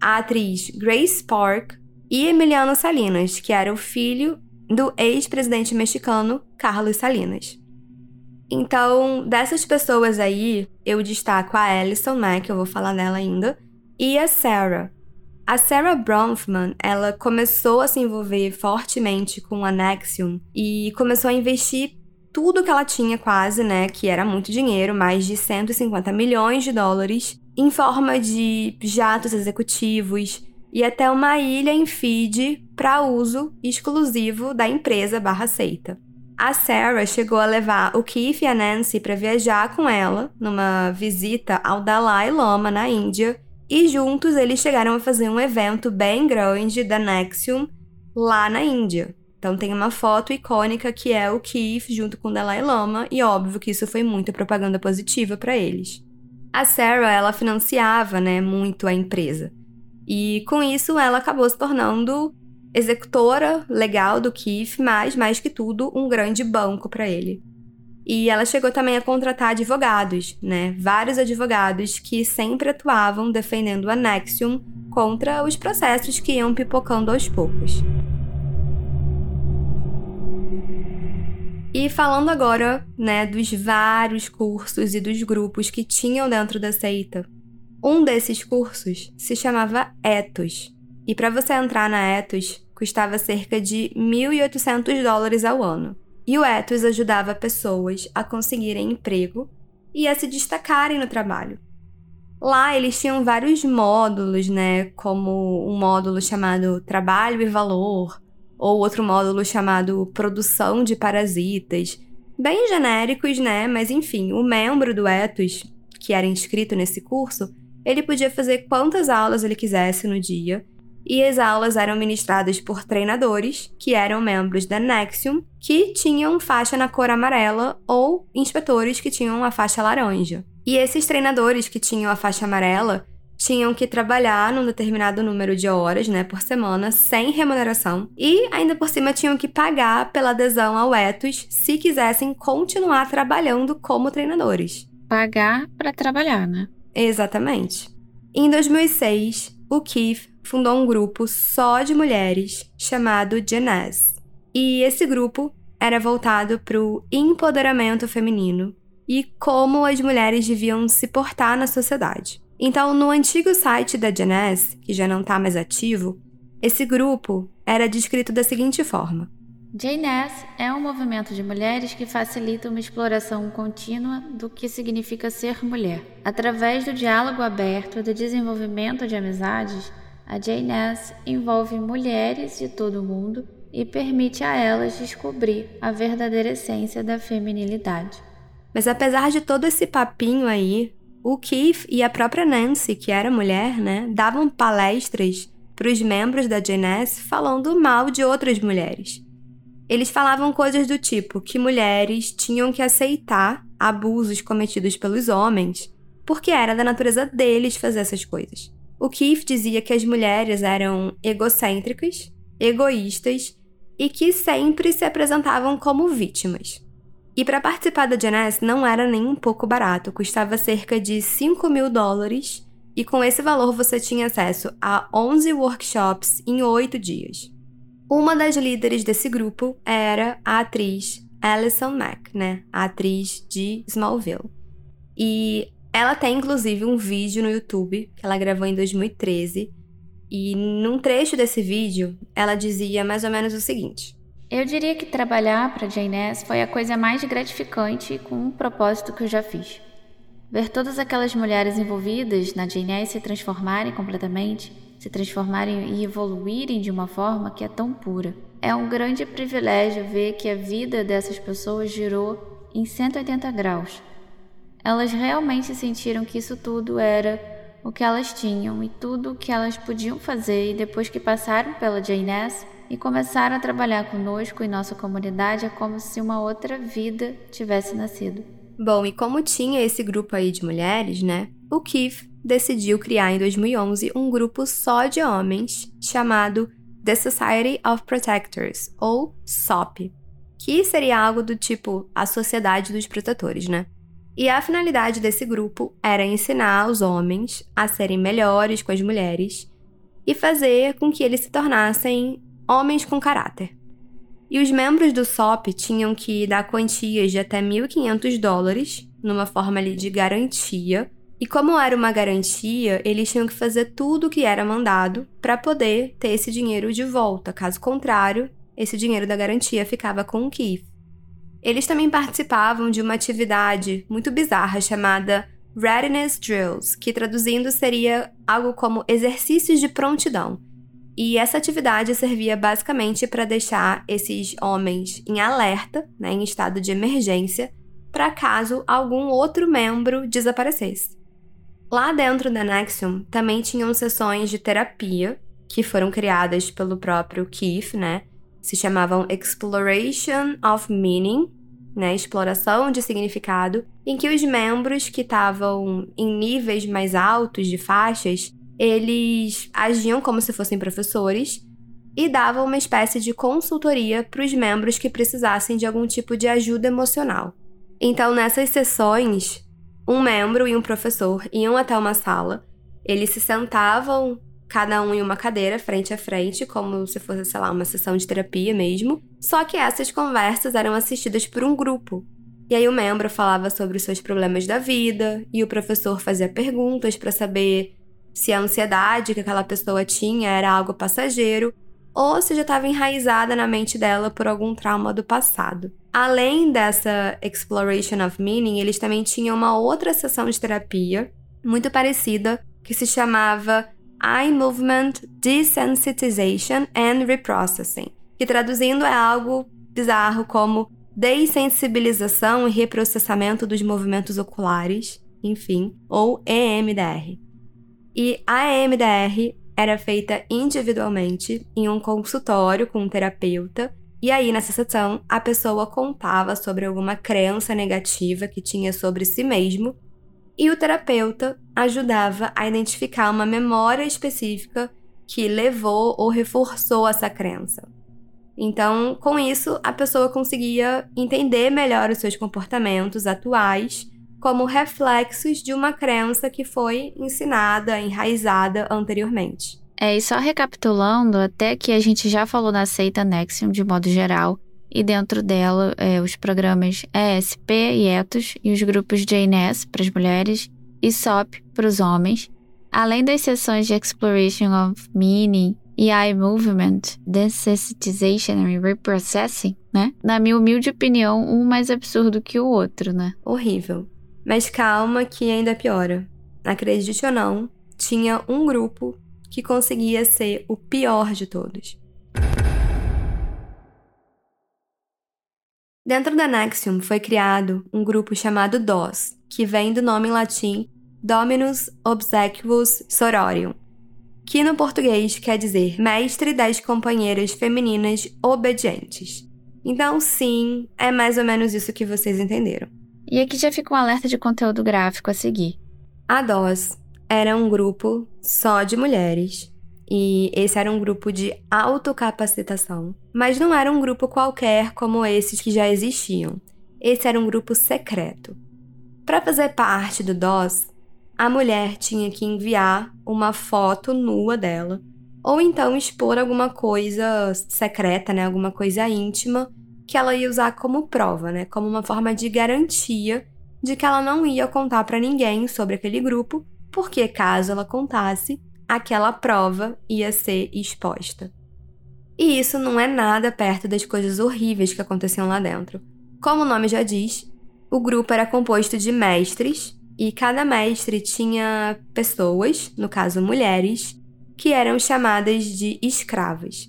a atriz Grace Park e Emiliano Salinas, que era o filho do ex-presidente mexicano Carlos Salinas. Então, dessas pessoas aí, eu destaco a Alison Mack, eu vou falar dela ainda, e a Sarah. A Sarah Bronfman, ela começou a se envolver fortemente com a Nexium e começou a investir tudo que ela tinha quase, né, que era muito dinheiro, mais de 150 milhões de dólares, em forma de jatos executivos e até uma ilha em Fiji para uso exclusivo da empresa barra seita. A Sarah chegou a levar o Keith e a Nancy para viajar com ela numa visita ao Dalai Lama na Índia e juntos eles chegaram a fazer um evento bem grande da Nexium lá na Índia. Então tem uma foto icônica que é o Keith junto com o Dalai Lama e óbvio que isso foi muita propaganda positiva para eles. A Sarah, ela financiava, né, muito a empresa. E com isso ela acabou se tornando executora legal do Keith, mas mais que tudo, um grande banco para ele. E ela chegou também a contratar advogados, né? Vários advogados que sempre atuavam defendendo a Nexium contra os processos que iam pipocando aos poucos. E falando agora, né, dos vários cursos e dos grupos que tinham dentro da seita. Um desses cursos se chamava Ethos. E para você entrar na Ethos, custava cerca de 1.800 dólares ao ano. E o Ethos ajudava pessoas a conseguirem emprego e a se destacarem no trabalho. Lá eles tinham vários módulos, né, como um módulo chamado Trabalho e Valor, ou outro módulo chamado Produção de Parasitas. Bem genéricos, né? Mas enfim, o membro do Ethos, que era inscrito nesse curso, ele podia fazer quantas aulas ele quisesse no dia, e as aulas eram ministradas por treinadores, que eram membros da Nexium, que tinham faixa na cor amarela, ou inspetores que tinham a faixa laranja. E esses treinadores que tinham a faixa amarela tinham que trabalhar num determinado número de horas, né, por semana, sem remuneração, e ainda por cima tinham que pagar pela adesão ao Etos se quisessem continuar trabalhando como treinadores. Pagar para trabalhar, né? Exatamente. Em 2006, o Keith fundou um grupo só de mulheres chamado Genés. E esse grupo era voltado para o empoderamento feminino e como as mulheres deviam se portar na sociedade. Então, no antigo site da Genés, que já não está mais ativo, esse grupo era descrito da seguinte forma: JNES é um movimento de mulheres que facilita uma exploração contínua do que significa ser mulher. Através do diálogo aberto e do desenvolvimento de amizades, a JNES envolve mulheres de todo o mundo e permite a elas descobrir a verdadeira essência da feminilidade. Mas apesar de todo esse papinho aí, o Keith e a própria Nancy, que era mulher, né, davam palestras para os membros da JNS falando mal de outras mulheres. Eles falavam coisas do tipo que mulheres tinham que aceitar abusos cometidos pelos homens, porque era da natureza deles fazer essas coisas. O Keith dizia que as mulheres eram egocêntricas, egoístas e que sempre se apresentavam como vítimas. E para participar da Janess não era nem um pouco barato, custava cerca de 5 mil dólares, e com esse valor você tinha acesso a 11 workshops em 8 dias. Uma das líderes desse grupo era a atriz Alison Mack, né? A atriz de Smallville. E ela tem inclusive um vídeo no YouTube que ela gravou em 2013 e num trecho desse vídeo, ela dizia mais ou menos o seguinte: Eu diria que trabalhar para Jane foi a coisa mais gratificante com um propósito que eu já fiz. Ver todas aquelas mulheres envolvidas na Jane se transformarem completamente, se transformarem e evoluírem de uma forma que é tão pura. É um grande privilégio ver que a vida dessas pessoas girou em 180 graus. Elas realmente sentiram que isso tudo era o que elas tinham e tudo o que elas podiam fazer, e depois que passaram pela JNS e começaram a trabalhar conosco e nossa comunidade, é como se uma outra vida tivesse nascido. Bom, e como tinha esse grupo aí de mulheres, né? O Keith decidiu criar em 2011 um grupo só de homens chamado The Society of Protectors, ou SOP, que seria algo do tipo a Sociedade dos Protetores, né? E a finalidade desse grupo era ensinar os homens a serem melhores com as mulheres e fazer com que eles se tornassem homens com caráter. E os membros do SOP tinham que dar quantias de até 1.500 dólares, numa forma ali de garantia. E como era uma garantia, eles tinham que fazer tudo o que era mandado para poder ter esse dinheiro de volta. Caso contrário, esse dinheiro da garantia ficava com o Keith. Eles também participavam de uma atividade muito bizarra chamada Readiness Drills, que traduzindo seria algo como exercícios de prontidão. E essa atividade servia basicamente para deixar esses homens em alerta, né, em estado de emergência, para caso algum outro membro desaparecesse. Lá dentro da Nexium também tinham sessões de terapia que foram criadas pelo próprio Keith, né? Se chamavam Exploration of Meaning, né, exploração de significado, em que os membros que estavam em níveis mais altos de faixas, eles agiam como se fossem professores e davam uma espécie de consultoria para os membros que precisassem de algum tipo de ajuda emocional. Então, nessas sessões, um membro e um professor iam até uma sala, eles se sentavam cada um em uma cadeira, frente a frente, como se fosse, sei lá, uma sessão de terapia mesmo. Só que essas conversas eram assistidas por um grupo. E aí o membro falava sobre os seus problemas da vida, e o professor fazia perguntas para saber se a ansiedade que aquela pessoa tinha era algo passageiro ou se já estava enraizada na mente dela por algum trauma do passado. Além dessa exploration of meaning, eles também tinham uma outra sessão de terapia muito parecida que se chamava Eye Movement Desensitization and Reprocessing, que traduzindo é algo bizarro como dessensibilização e reprocessamento dos movimentos oculares, enfim, ou EMDR. E a EMDR era feita individualmente em um consultório com um terapeuta, e aí nessa sessão a pessoa contava sobre alguma crença negativa que tinha sobre si mesmo e o terapeuta ajudava a identificar uma memória específica que levou ou reforçou essa crença. Então, com isso, a pessoa conseguia entender melhor os seus comportamentos atuais como reflexos de uma crença que foi ensinada, enraizada anteriormente. É, e só recapitulando, até que a gente já falou da seita Nexium de modo geral, e dentro dela é, os programas ESP e ETOS e os grupos JNS para as mulheres e SOP para os homens, além das sessões de Exploration of Meaning e Eye Movement, Desensitization and Reprocessing, né? Na minha humilde opinião, um mais absurdo que o outro, né? Horrível. Mas calma que ainda piora. Acredite ou não, tinha um grupo que conseguia ser o pior de todos. Dentro da Nexium foi criado um grupo chamado DOS, que vem do nome em latim Dominus Obsequious Sororium, que no português quer dizer mestre das companheiras femininas obedientes. Então, sim, é mais ou menos isso que vocês entenderam. E aqui já fica um alerta de conteúdo gráfico a seguir. A DOS era um grupo só de mulheres. E esse era um grupo de autocapacitação. Mas não era um grupo qualquer como esses que já existiam. Esse era um grupo secreto. Para fazer parte do DOS, a mulher tinha que enviar uma foto nua dela, ou então expor alguma coisa secreta, né, alguma coisa íntima que ela ia usar como prova, né, como uma forma de garantia de que ela não ia contar para ninguém sobre aquele grupo porque caso ela contasse, aquela prova ia ser exposta. E isso não é nada perto das coisas horríveis que aconteciam lá dentro. Como o nome já diz, o grupo era composto de mestres e cada mestre tinha pessoas, no caso mulheres, que eram chamadas de escravas.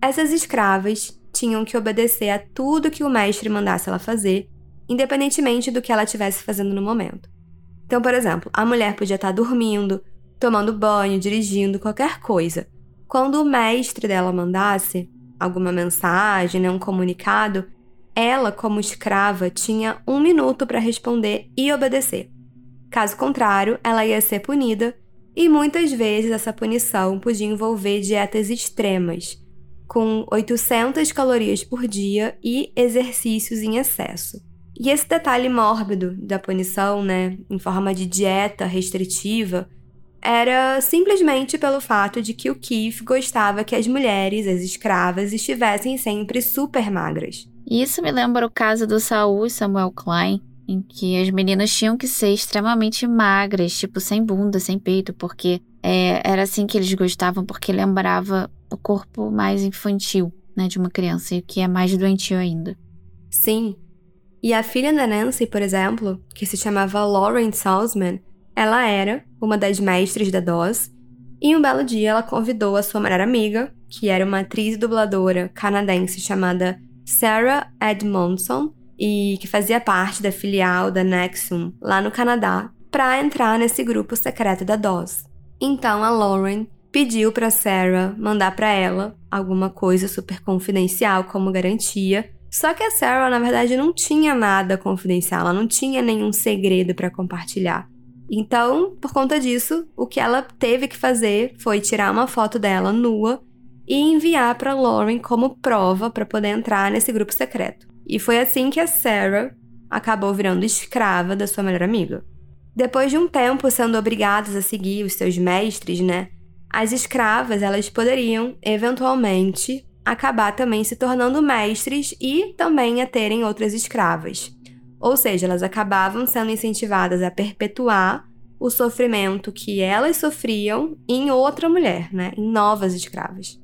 Essas escravas tinham que obedecer a tudo que o mestre mandasse ela fazer, independentemente do que ela estivesse fazendo no momento. Então, por exemplo, a mulher podia estar dormindo, tomando banho, dirigindo, qualquer coisa. Quando o mestre dela mandasse alguma mensagem, né, um comunicado, ela, como escrava, tinha um minuto para responder e obedecer. Caso contrário, ela ia ser punida, e muitas vezes essa punição podia envolver dietas extremas, com 800 calorias por dia e exercícios em excesso. E esse detalhe mórbido da punição, né, em forma de dieta restritiva, era simplesmente pelo fato de que o Keith gostava que as mulheres, as escravas, estivessem sempre super magras. Isso me lembra o caso do Saul e Samuel Klein, em que as meninas tinham que ser extremamente magras, tipo sem bunda, sem peito, porque é, era assim que eles gostavam, porque lembrava o corpo mais infantil, né, de uma criança, e o que é mais doentio ainda. Sim, e a filha da Nancy, por exemplo, que se chamava Lauren Salzman, ela era uma das mestres da DOS, e um belo dia ela convidou a sua melhor amiga, que era uma atriz e dubladora canadense chamada Sarah Edmondson, e que fazia parte da filial da Nexum lá no Canadá, para entrar nesse grupo secreto da DOS. Então a Lauren pediu para Sarah mandar para ela alguma coisa super confidencial como garantia só que a Sarah, na verdade, não tinha nada confidencial, ela não tinha nenhum segredo para compartilhar. Então, por conta disso, o que ela teve que fazer foi tirar uma foto dela nua e enviar para Lauren como prova para poder entrar nesse grupo secreto. E foi assim que a Sarah acabou virando escrava da sua melhor amiga. Depois de um tempo sendo obrigadas a seguir os seus mestres, né? As escravas, elas poderiam eventualmente acabar também se tornando mestres e também a terem outras escravas. Ou seja, elas acabavam sendo incentivadas a perpetuar o sofrimento que elas sofriam em outra mulher, né, em novas escravas.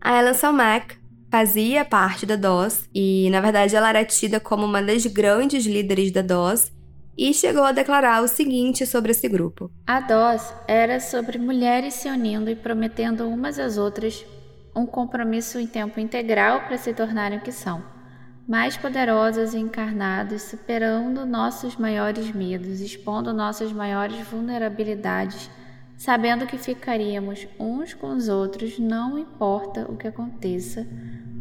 A Ellen Mack fazia parte da DOS e, na verdade, ela era tida como uma das grandes líderes da DOS e chegou a declarar o seguinte sobre esse grupo: A DOS era sobre mulheres se unindo e prometendo umas às outras um compromisso em tempo integral para se tornarem o que são, mais poderosos e encarnados, superando nossos maiores medos, expondo nossas maiores vulnerabilidades, sabendo que ficaríamos uns com os outros, não importa o que aconteça,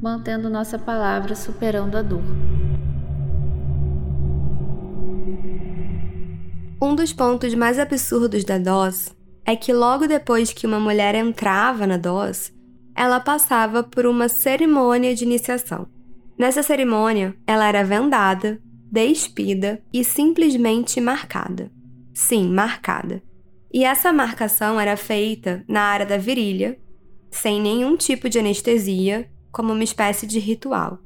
mantendo nossa palavra superando a dor. Um dos pontos mais absurdos da DOS é que logo depois que uma mulher entrava na DOS, ela passava por uma cerimônia de iniciação. Nessa cerimônia, ela era vendada, despida e simplesmente marcada. Sim, marcada. E essa marcação era feita na área da virilha, sem nenhum tipo de anestesia, como uma espécie de ritual.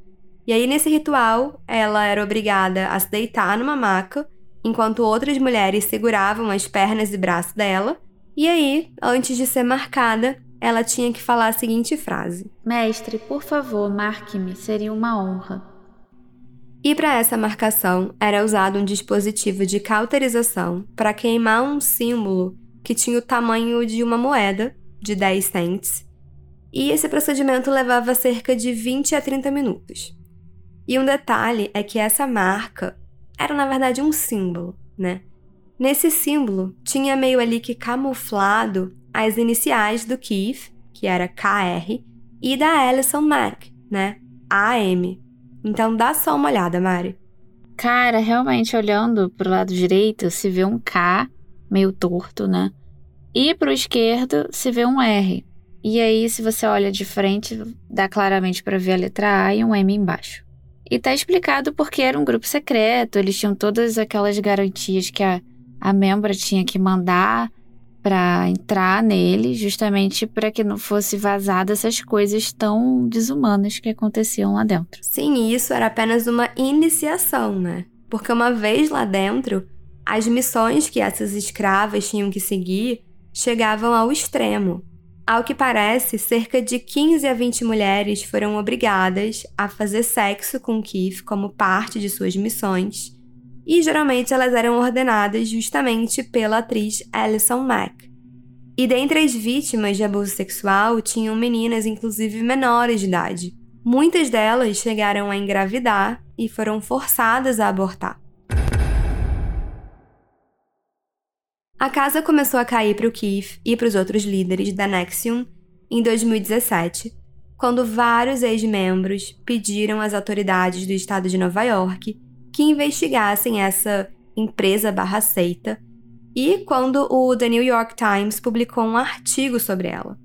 E aí, nesse ritual, ela era obrigada a se deitar numa maca, enquanto outras mulheres seguravam as pernas e braços dela. E aí, antes de ser marcada, ela tinha que falar a seguinte frase: Mestre, por favor, marque-me, seria uma honra. E para essa marcação era usado um dispositivo de cauterização para queimar um símbolo que tinha o tamanho de uma moeda de 10 cents. E esse procedimento levava cerca de 20 a 30 minutos. E um detalhe é que essa marca era na verdade um símbolo, né? Nesse símbolo tinha meio ali que camuflado as iniciais do Keith, que era KR, e da Alison Mack, né? AM. Então dá só uma olhada, Mari. Cara, realmente olhando pro lado direito se vê um K meio torto, né? E pro esquerdo se vê um R. E aí, se você olha de frente, dá claramente para ver a letra A e um M embaixo. E tá explicado porque era um grupo secreto, eles tinham todas aquelas garantias que a, a membra tinha que mandar para entrar nele, justamente para que não fosse vazada essas coisas tão desumanas que aconteciam lá dentro. Sim, isso era apenas uma iniciação, né? Porque uma vez lá dentro, as missões que essas escravas tinham que seguir chegavam ao extremo. Ao que parece, cerca de 15 a 20 mulheres foram obrigadas a fazer sexo com Keith como parte de suas missões e geralmente elas eram ordenadas justamente pela atriz Alison Mack. E dentre as vítimas de abuso sexual tinham meninas, inclusive menores de idade. Muitas delas chegaram a engravidar e foram forçadas a abortar. A casa começou a cair para o Keith e para os outros líderes da Nexium em 2017, quando vários ex-membros pediram às autoridades do estado de Nova York que investigassem essa empresa barra seita e quando o The New York Times publicou um artigo sobre ela.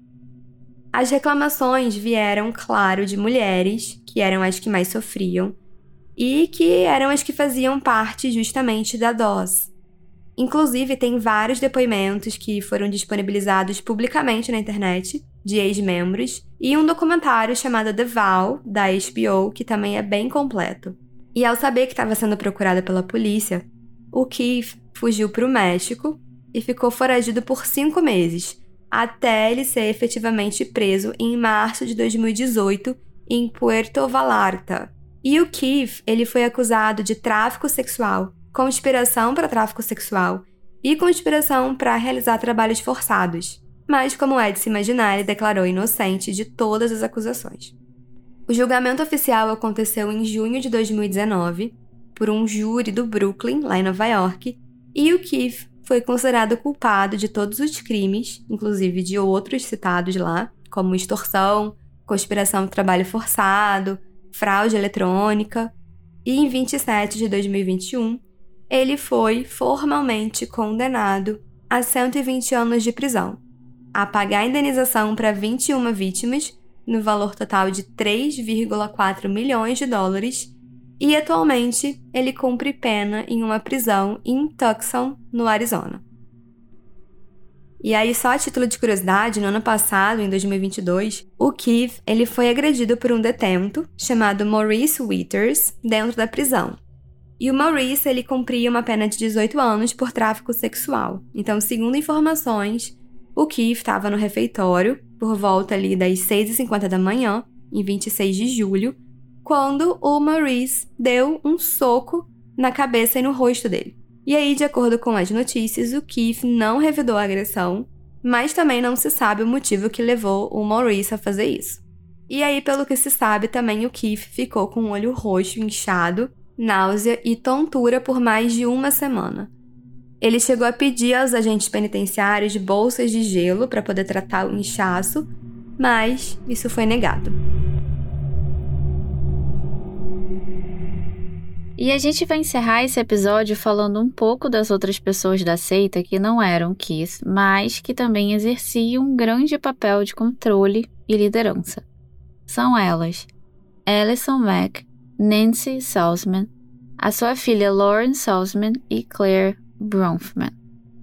As reclamações vieram, claro, de mulheres, que eram as que mais sofriam, e que eram as que faziam parte justamente da DOS. Inclusive, tem vários depoimentos que foram disponibilizados publicamente na internet, de ex-membros, e um documentário chamado The Vow, da HBO, que também é bem completo. E ao saber que estava sendo procurada pela polícia, o Keith fugiu para o México e ficou foragido por cinco meses, até ele ser efetivamente preso em março de 2018 em Puerto Vallarta. E o Keith ele foi acusado de tráfico sexual, conspiração para tráfico sexual e conspiração para realizar trabalhos forçados. Mas, como é de se imaginar, ele declarou inocente de todas as acusações. O julgamento oficial aconteceu em junho de 2019 por um júri do Brooklyn, lá em Nova York, e o Keith foi considerado culpado de todos os crimes, inclusive de outros citados lá, como extorsão, conspiração de trabalho forçado, fraude eletrônica, e em 27 de 2021, ele foi formalmente condenado a 120 anos de prisão, a pagar indenização para 21 vítimas no valor total de 3,4 milhões de dólares, e atualmente ele cumpre pena em uma prisão em Tucson, no Arizona. E aí, só a título de curiosidade, no ano passado, em 2022, o Keith ele foi agredido por um detento chamado Maurice Withers dentro da prisão. E o Maurice ele cumpria uma pena de 18 anos por tráfico sexual. Então, segundo informações, o Keith estava no refeitório por volta ali das 6h50 da manhã, em 26 de julho, quando o Maurice deu um soco na cabeça e no rosto dele. E aí, de acordo com as notícias, o Keith não revidou a agressão, mas também não se sabe o motivo que levou o Maurice a fazer isso. E aí, pelo que se sabe, também o Keith ficou com o olho roxo, inchado, náusea e tontura por mais de uma semana. Ele chegou a pedir aos agentes penitenciários bolsas de gelo para poder tratar o inchaço, mas isso foi negado. E a gente vai encerrar esse episódio falando um pouco das outras pessoas da seita que não eram Kiss, mas que também exerciam um grande papel de controle e liderança. São elas: Alison Mack, Nancy Salzman, a sua filha Lauren Salzman e Claire Bronfman.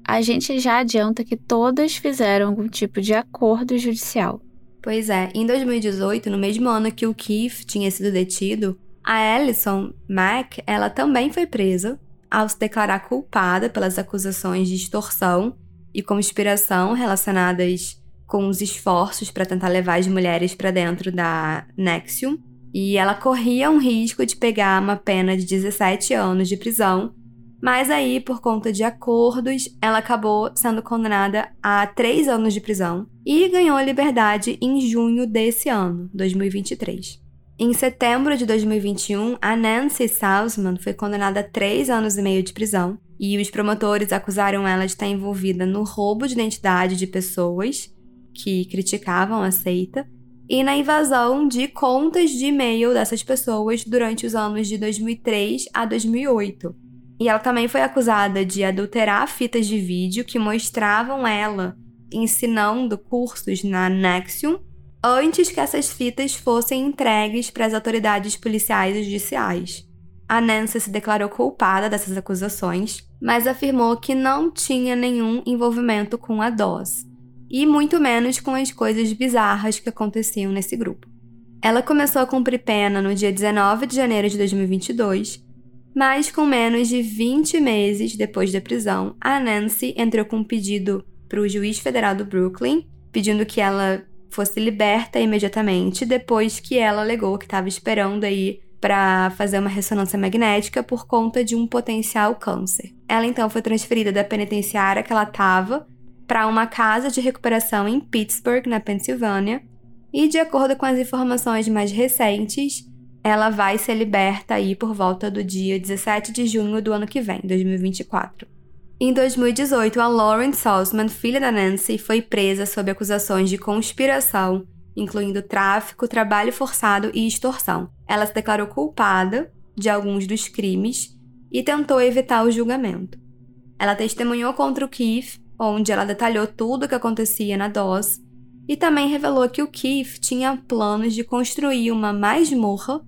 a gente já adianta que todas fizeram algum tipo de acordo judicial. Pois é, em 2018, no mesmo ano que o Keith tinha sido detido, a Alison Mack, ela também foi presa ao se declarar culpada pelas acusações de extorsão e conspiração relacionadas com os esforços para tentar levar as mulheres para dentro da Nexium. E ela corria um risco de pegar uma pena de 17 anos de prisão, mas aí, por conta de acordos, ela acabou sendo condenada a 3 anos de prisão e ganhou a liberdade em junho desse ano, 2023. Em setembro de 2021, a Nancy Salzman foi condenada a três anos e meio de prisão e os promotores acusaram ela de estar envolvida no roubo de identidade de pessoas que criticavam a seita e na invasão de contas de e-mail dessas pessoas durante os anos de 2003 a 2008. E ela também foi acusada de adulterar fitas de vídeo que mostravam ela ensinando cursos na Nexium antes que essas fitas fossem entregues para as autoridades policiais e judiciais. A Nancy se declarou culpada dessas acusações, mas afirmou que não tinha nenhum envolvimento com a DOS, e muito menos com as coisas bizarras que aconteciam nesse grupo. Ela começou a cumprir pena no dia 19 de janeiro de 2022, mas com menos de 20 meses depois da prisão, a Nancy entrou com um pedido para o juiz federal do Brooklyn, pedindo que ela fosse liberta imediatamente depois que ela alegou que estava esperando aí para fazer uma ressonância magnética por conta de um potencial câncer. Ela então foi transferida da penitenciária que ela estava para uma casa de recuperação em Pittsburgh, na Pensilvânia, e de acordo com as informações mais recentes, ela vai ser liberta aí por volta do dia 17 de junho do ano que vem, 2024. Em 2018, a Lauren Salzman, filha da Nancy, foi presa sob acusações de conspiração, incluindo tráfico, trabalho forçado e extorsão. Ela se declarou culpada de alguns dos crimes e tentou evitar o julgamento. Ela testemunhou contra o Keith, onde ela detalhou tudo o que acontecia na DOS, e também revelou que o Keith tinha planos de construir uma masmorra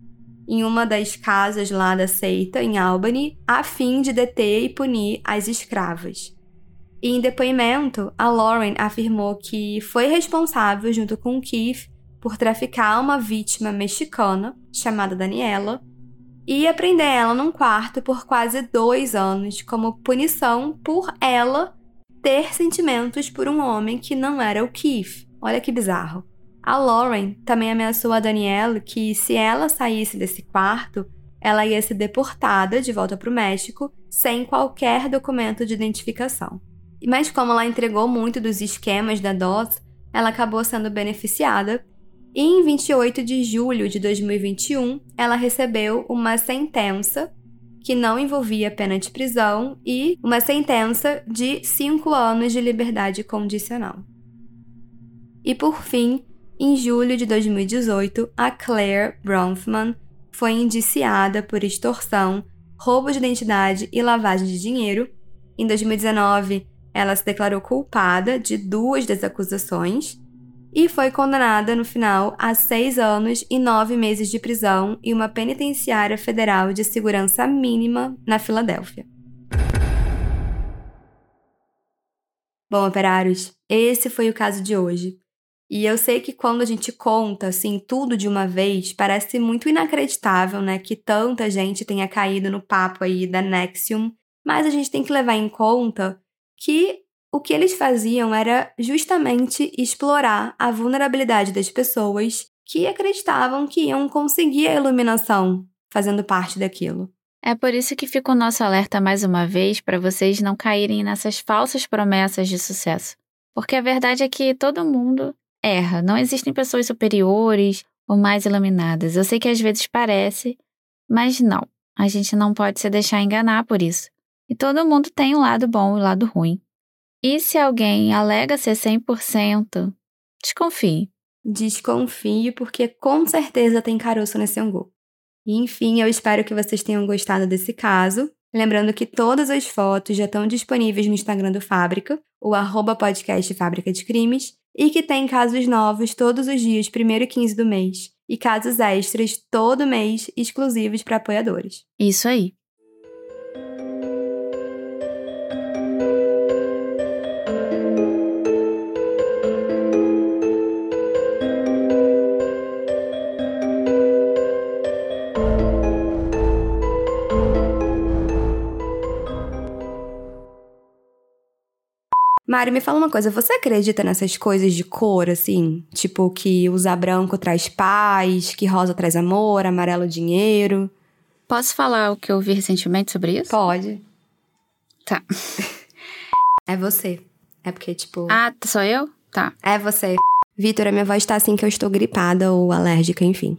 em uma das casas lá da seita, em Albany, a fim de deter e punir as escravas. Em depoimento, a Lauren afirmou que foi responsável, junto com Keith, por traficar uma vítima mexicana chamada Daniela e prender ela num quarto por quase dois anos como punição por ela ter sentimentos por um homem que não era o Keith. Olha que bizarro. A Lauren também ameaçou a Danielle que, se ela saísse desse quarto, ela ia ser deportada de volta para o México sem qualquer documento de identificação. Mas, como ela entregou muito dos esquemas da DOS, ela acabou sendo beneficiada e, em 28 de julho de 2021, ela recebeu uma sentença que não envolvia pena de prisão e uma sentença de cinco anos de liberdade condicional. E, por fim, em julho de 2018, a Claire Bronfman foi indiciada por extorsão, roubo de identidade e lavagem de dinheiro. Em 2019, ela se declarou culpada de duas das acusações e foi condenada no final a seis anos e nove meses de prisão em uma penitenciária federal de segurança mínima na Filadélfia. Bom, operários, esse foi o caso de hoje. E eu sei que quando a gente conta assim tudo de uma vez, parece muito inacreditável, né, que tanta gente tenha caído no papo aí da Nexium, mas a gente tem que levar em conta que o que eles faziam era justamente explorar a vulnerabilidade das pessoas que acreditavam que iam conseguir a iluminação fazendo parte daquilo. É por isso que fica o nosso alerta mais uma vez para vocês não caírem nessas falsas promessas de sucesso. Porque a verdade é que todo mundo erra. Não existem pessoas superiores ou mais iluminadas. Eu sei que às vezes parece, mas não. A gente não pode se deixar enganar por isso. E todo mundo tem o um lado bom e o um lado ruim. E se alguém alega ser 100%, desconfie. Desconfie, porque com certeza tem caroço nesse angu. E enfim, eu espero que vocês tenham gostado desse caso. Lembrando que todas as fotos já estão disponíveis no Instagram do Fábrica, o arroba podcast Fábrica de Crimes, e que tem casos novos todos os dias, primeiro e 15 do mês, e casos extras todo mês, exclusivos para apoiadores. Isso aí. Mari, me fala uma coisa, você acredita nessas coisas de cor, assim? Tipo, que usar branco traz paz, que rosa traz amor, amarelo dinheiro? Posso falar o que eu vi recentemente sobre isso? Pode. Tá. É você. É porque, tipo. Ah, sou eu? Tá. É você. Vitor, a minha voz tá assim que eu estou gripada ou alérgica, enfim.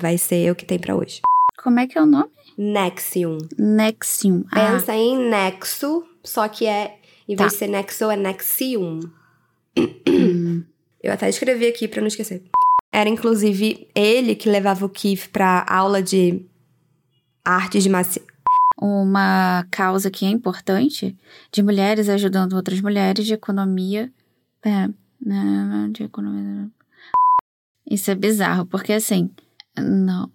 Vai ser o que tem para hoje. Como é que é o nome? Nexium. Nexium. Ah, Pensa em nexo, só que é. Em Tá. vez de ser nexo, é nexium. Eu até escrevi aqui pra não esquecer. Era inclusive ele que levava o Keith pra aula de artes de massa. uma causa que é importante de mulheres ajudando outras mulheres de economia. É, né, de economia. Isso é bizarro, porque assim. Não.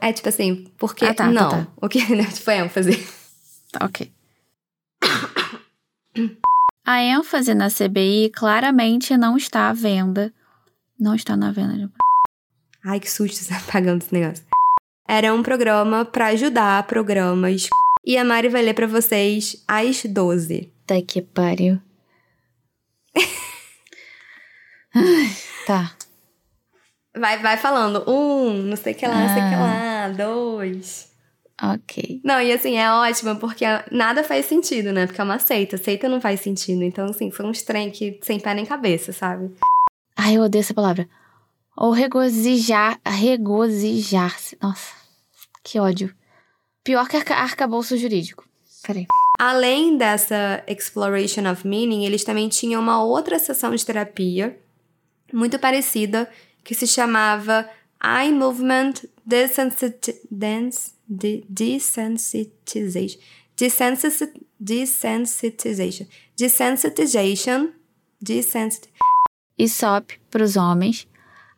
É tipo assim, porque Ah, tá, tá, não. tá. O que né, tipo ênfase. tá, ok. A ênfase na CBI claramente não está à venda. Não está na venda. de- Ai, que susto você tá pagando esse negócio. Era um programa pra ajudar programas. E a Mari vai ler pra vocês as 12. Tá que pariu. Ai, tá. Vai, vai falando. Um, não sei o que lá, não sei o que lá. Dois. Ok. Não, e assim, é ótimo, porque nada faz sentido, né? Porque é uma seita. Seita não faz sentido. Então, assim, foi uns trem que sem pé nem cabeça, sabe? Ai, eu odeio essa palavra. Ou regozijar, regozijar-se. Nossa, que ódio. Pior que arca arcabouço jurídico. Peraí. Além dessa Exploration of Meaning, eles também tinham uma outra sessão de terapia muito parecida que se chamava Eye Movement Desensiti Dance de Desensitization. Desensi desensitization. Desensitization. Desensit ISOP para os homens.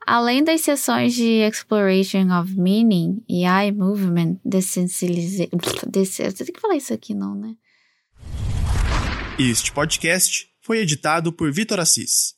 Além das sessões de Exploration of Meaning e Eye Movement Desensitization. Eu tenho que falar isso aqui, não, né? Este podcast foi editado por Vitor Assis.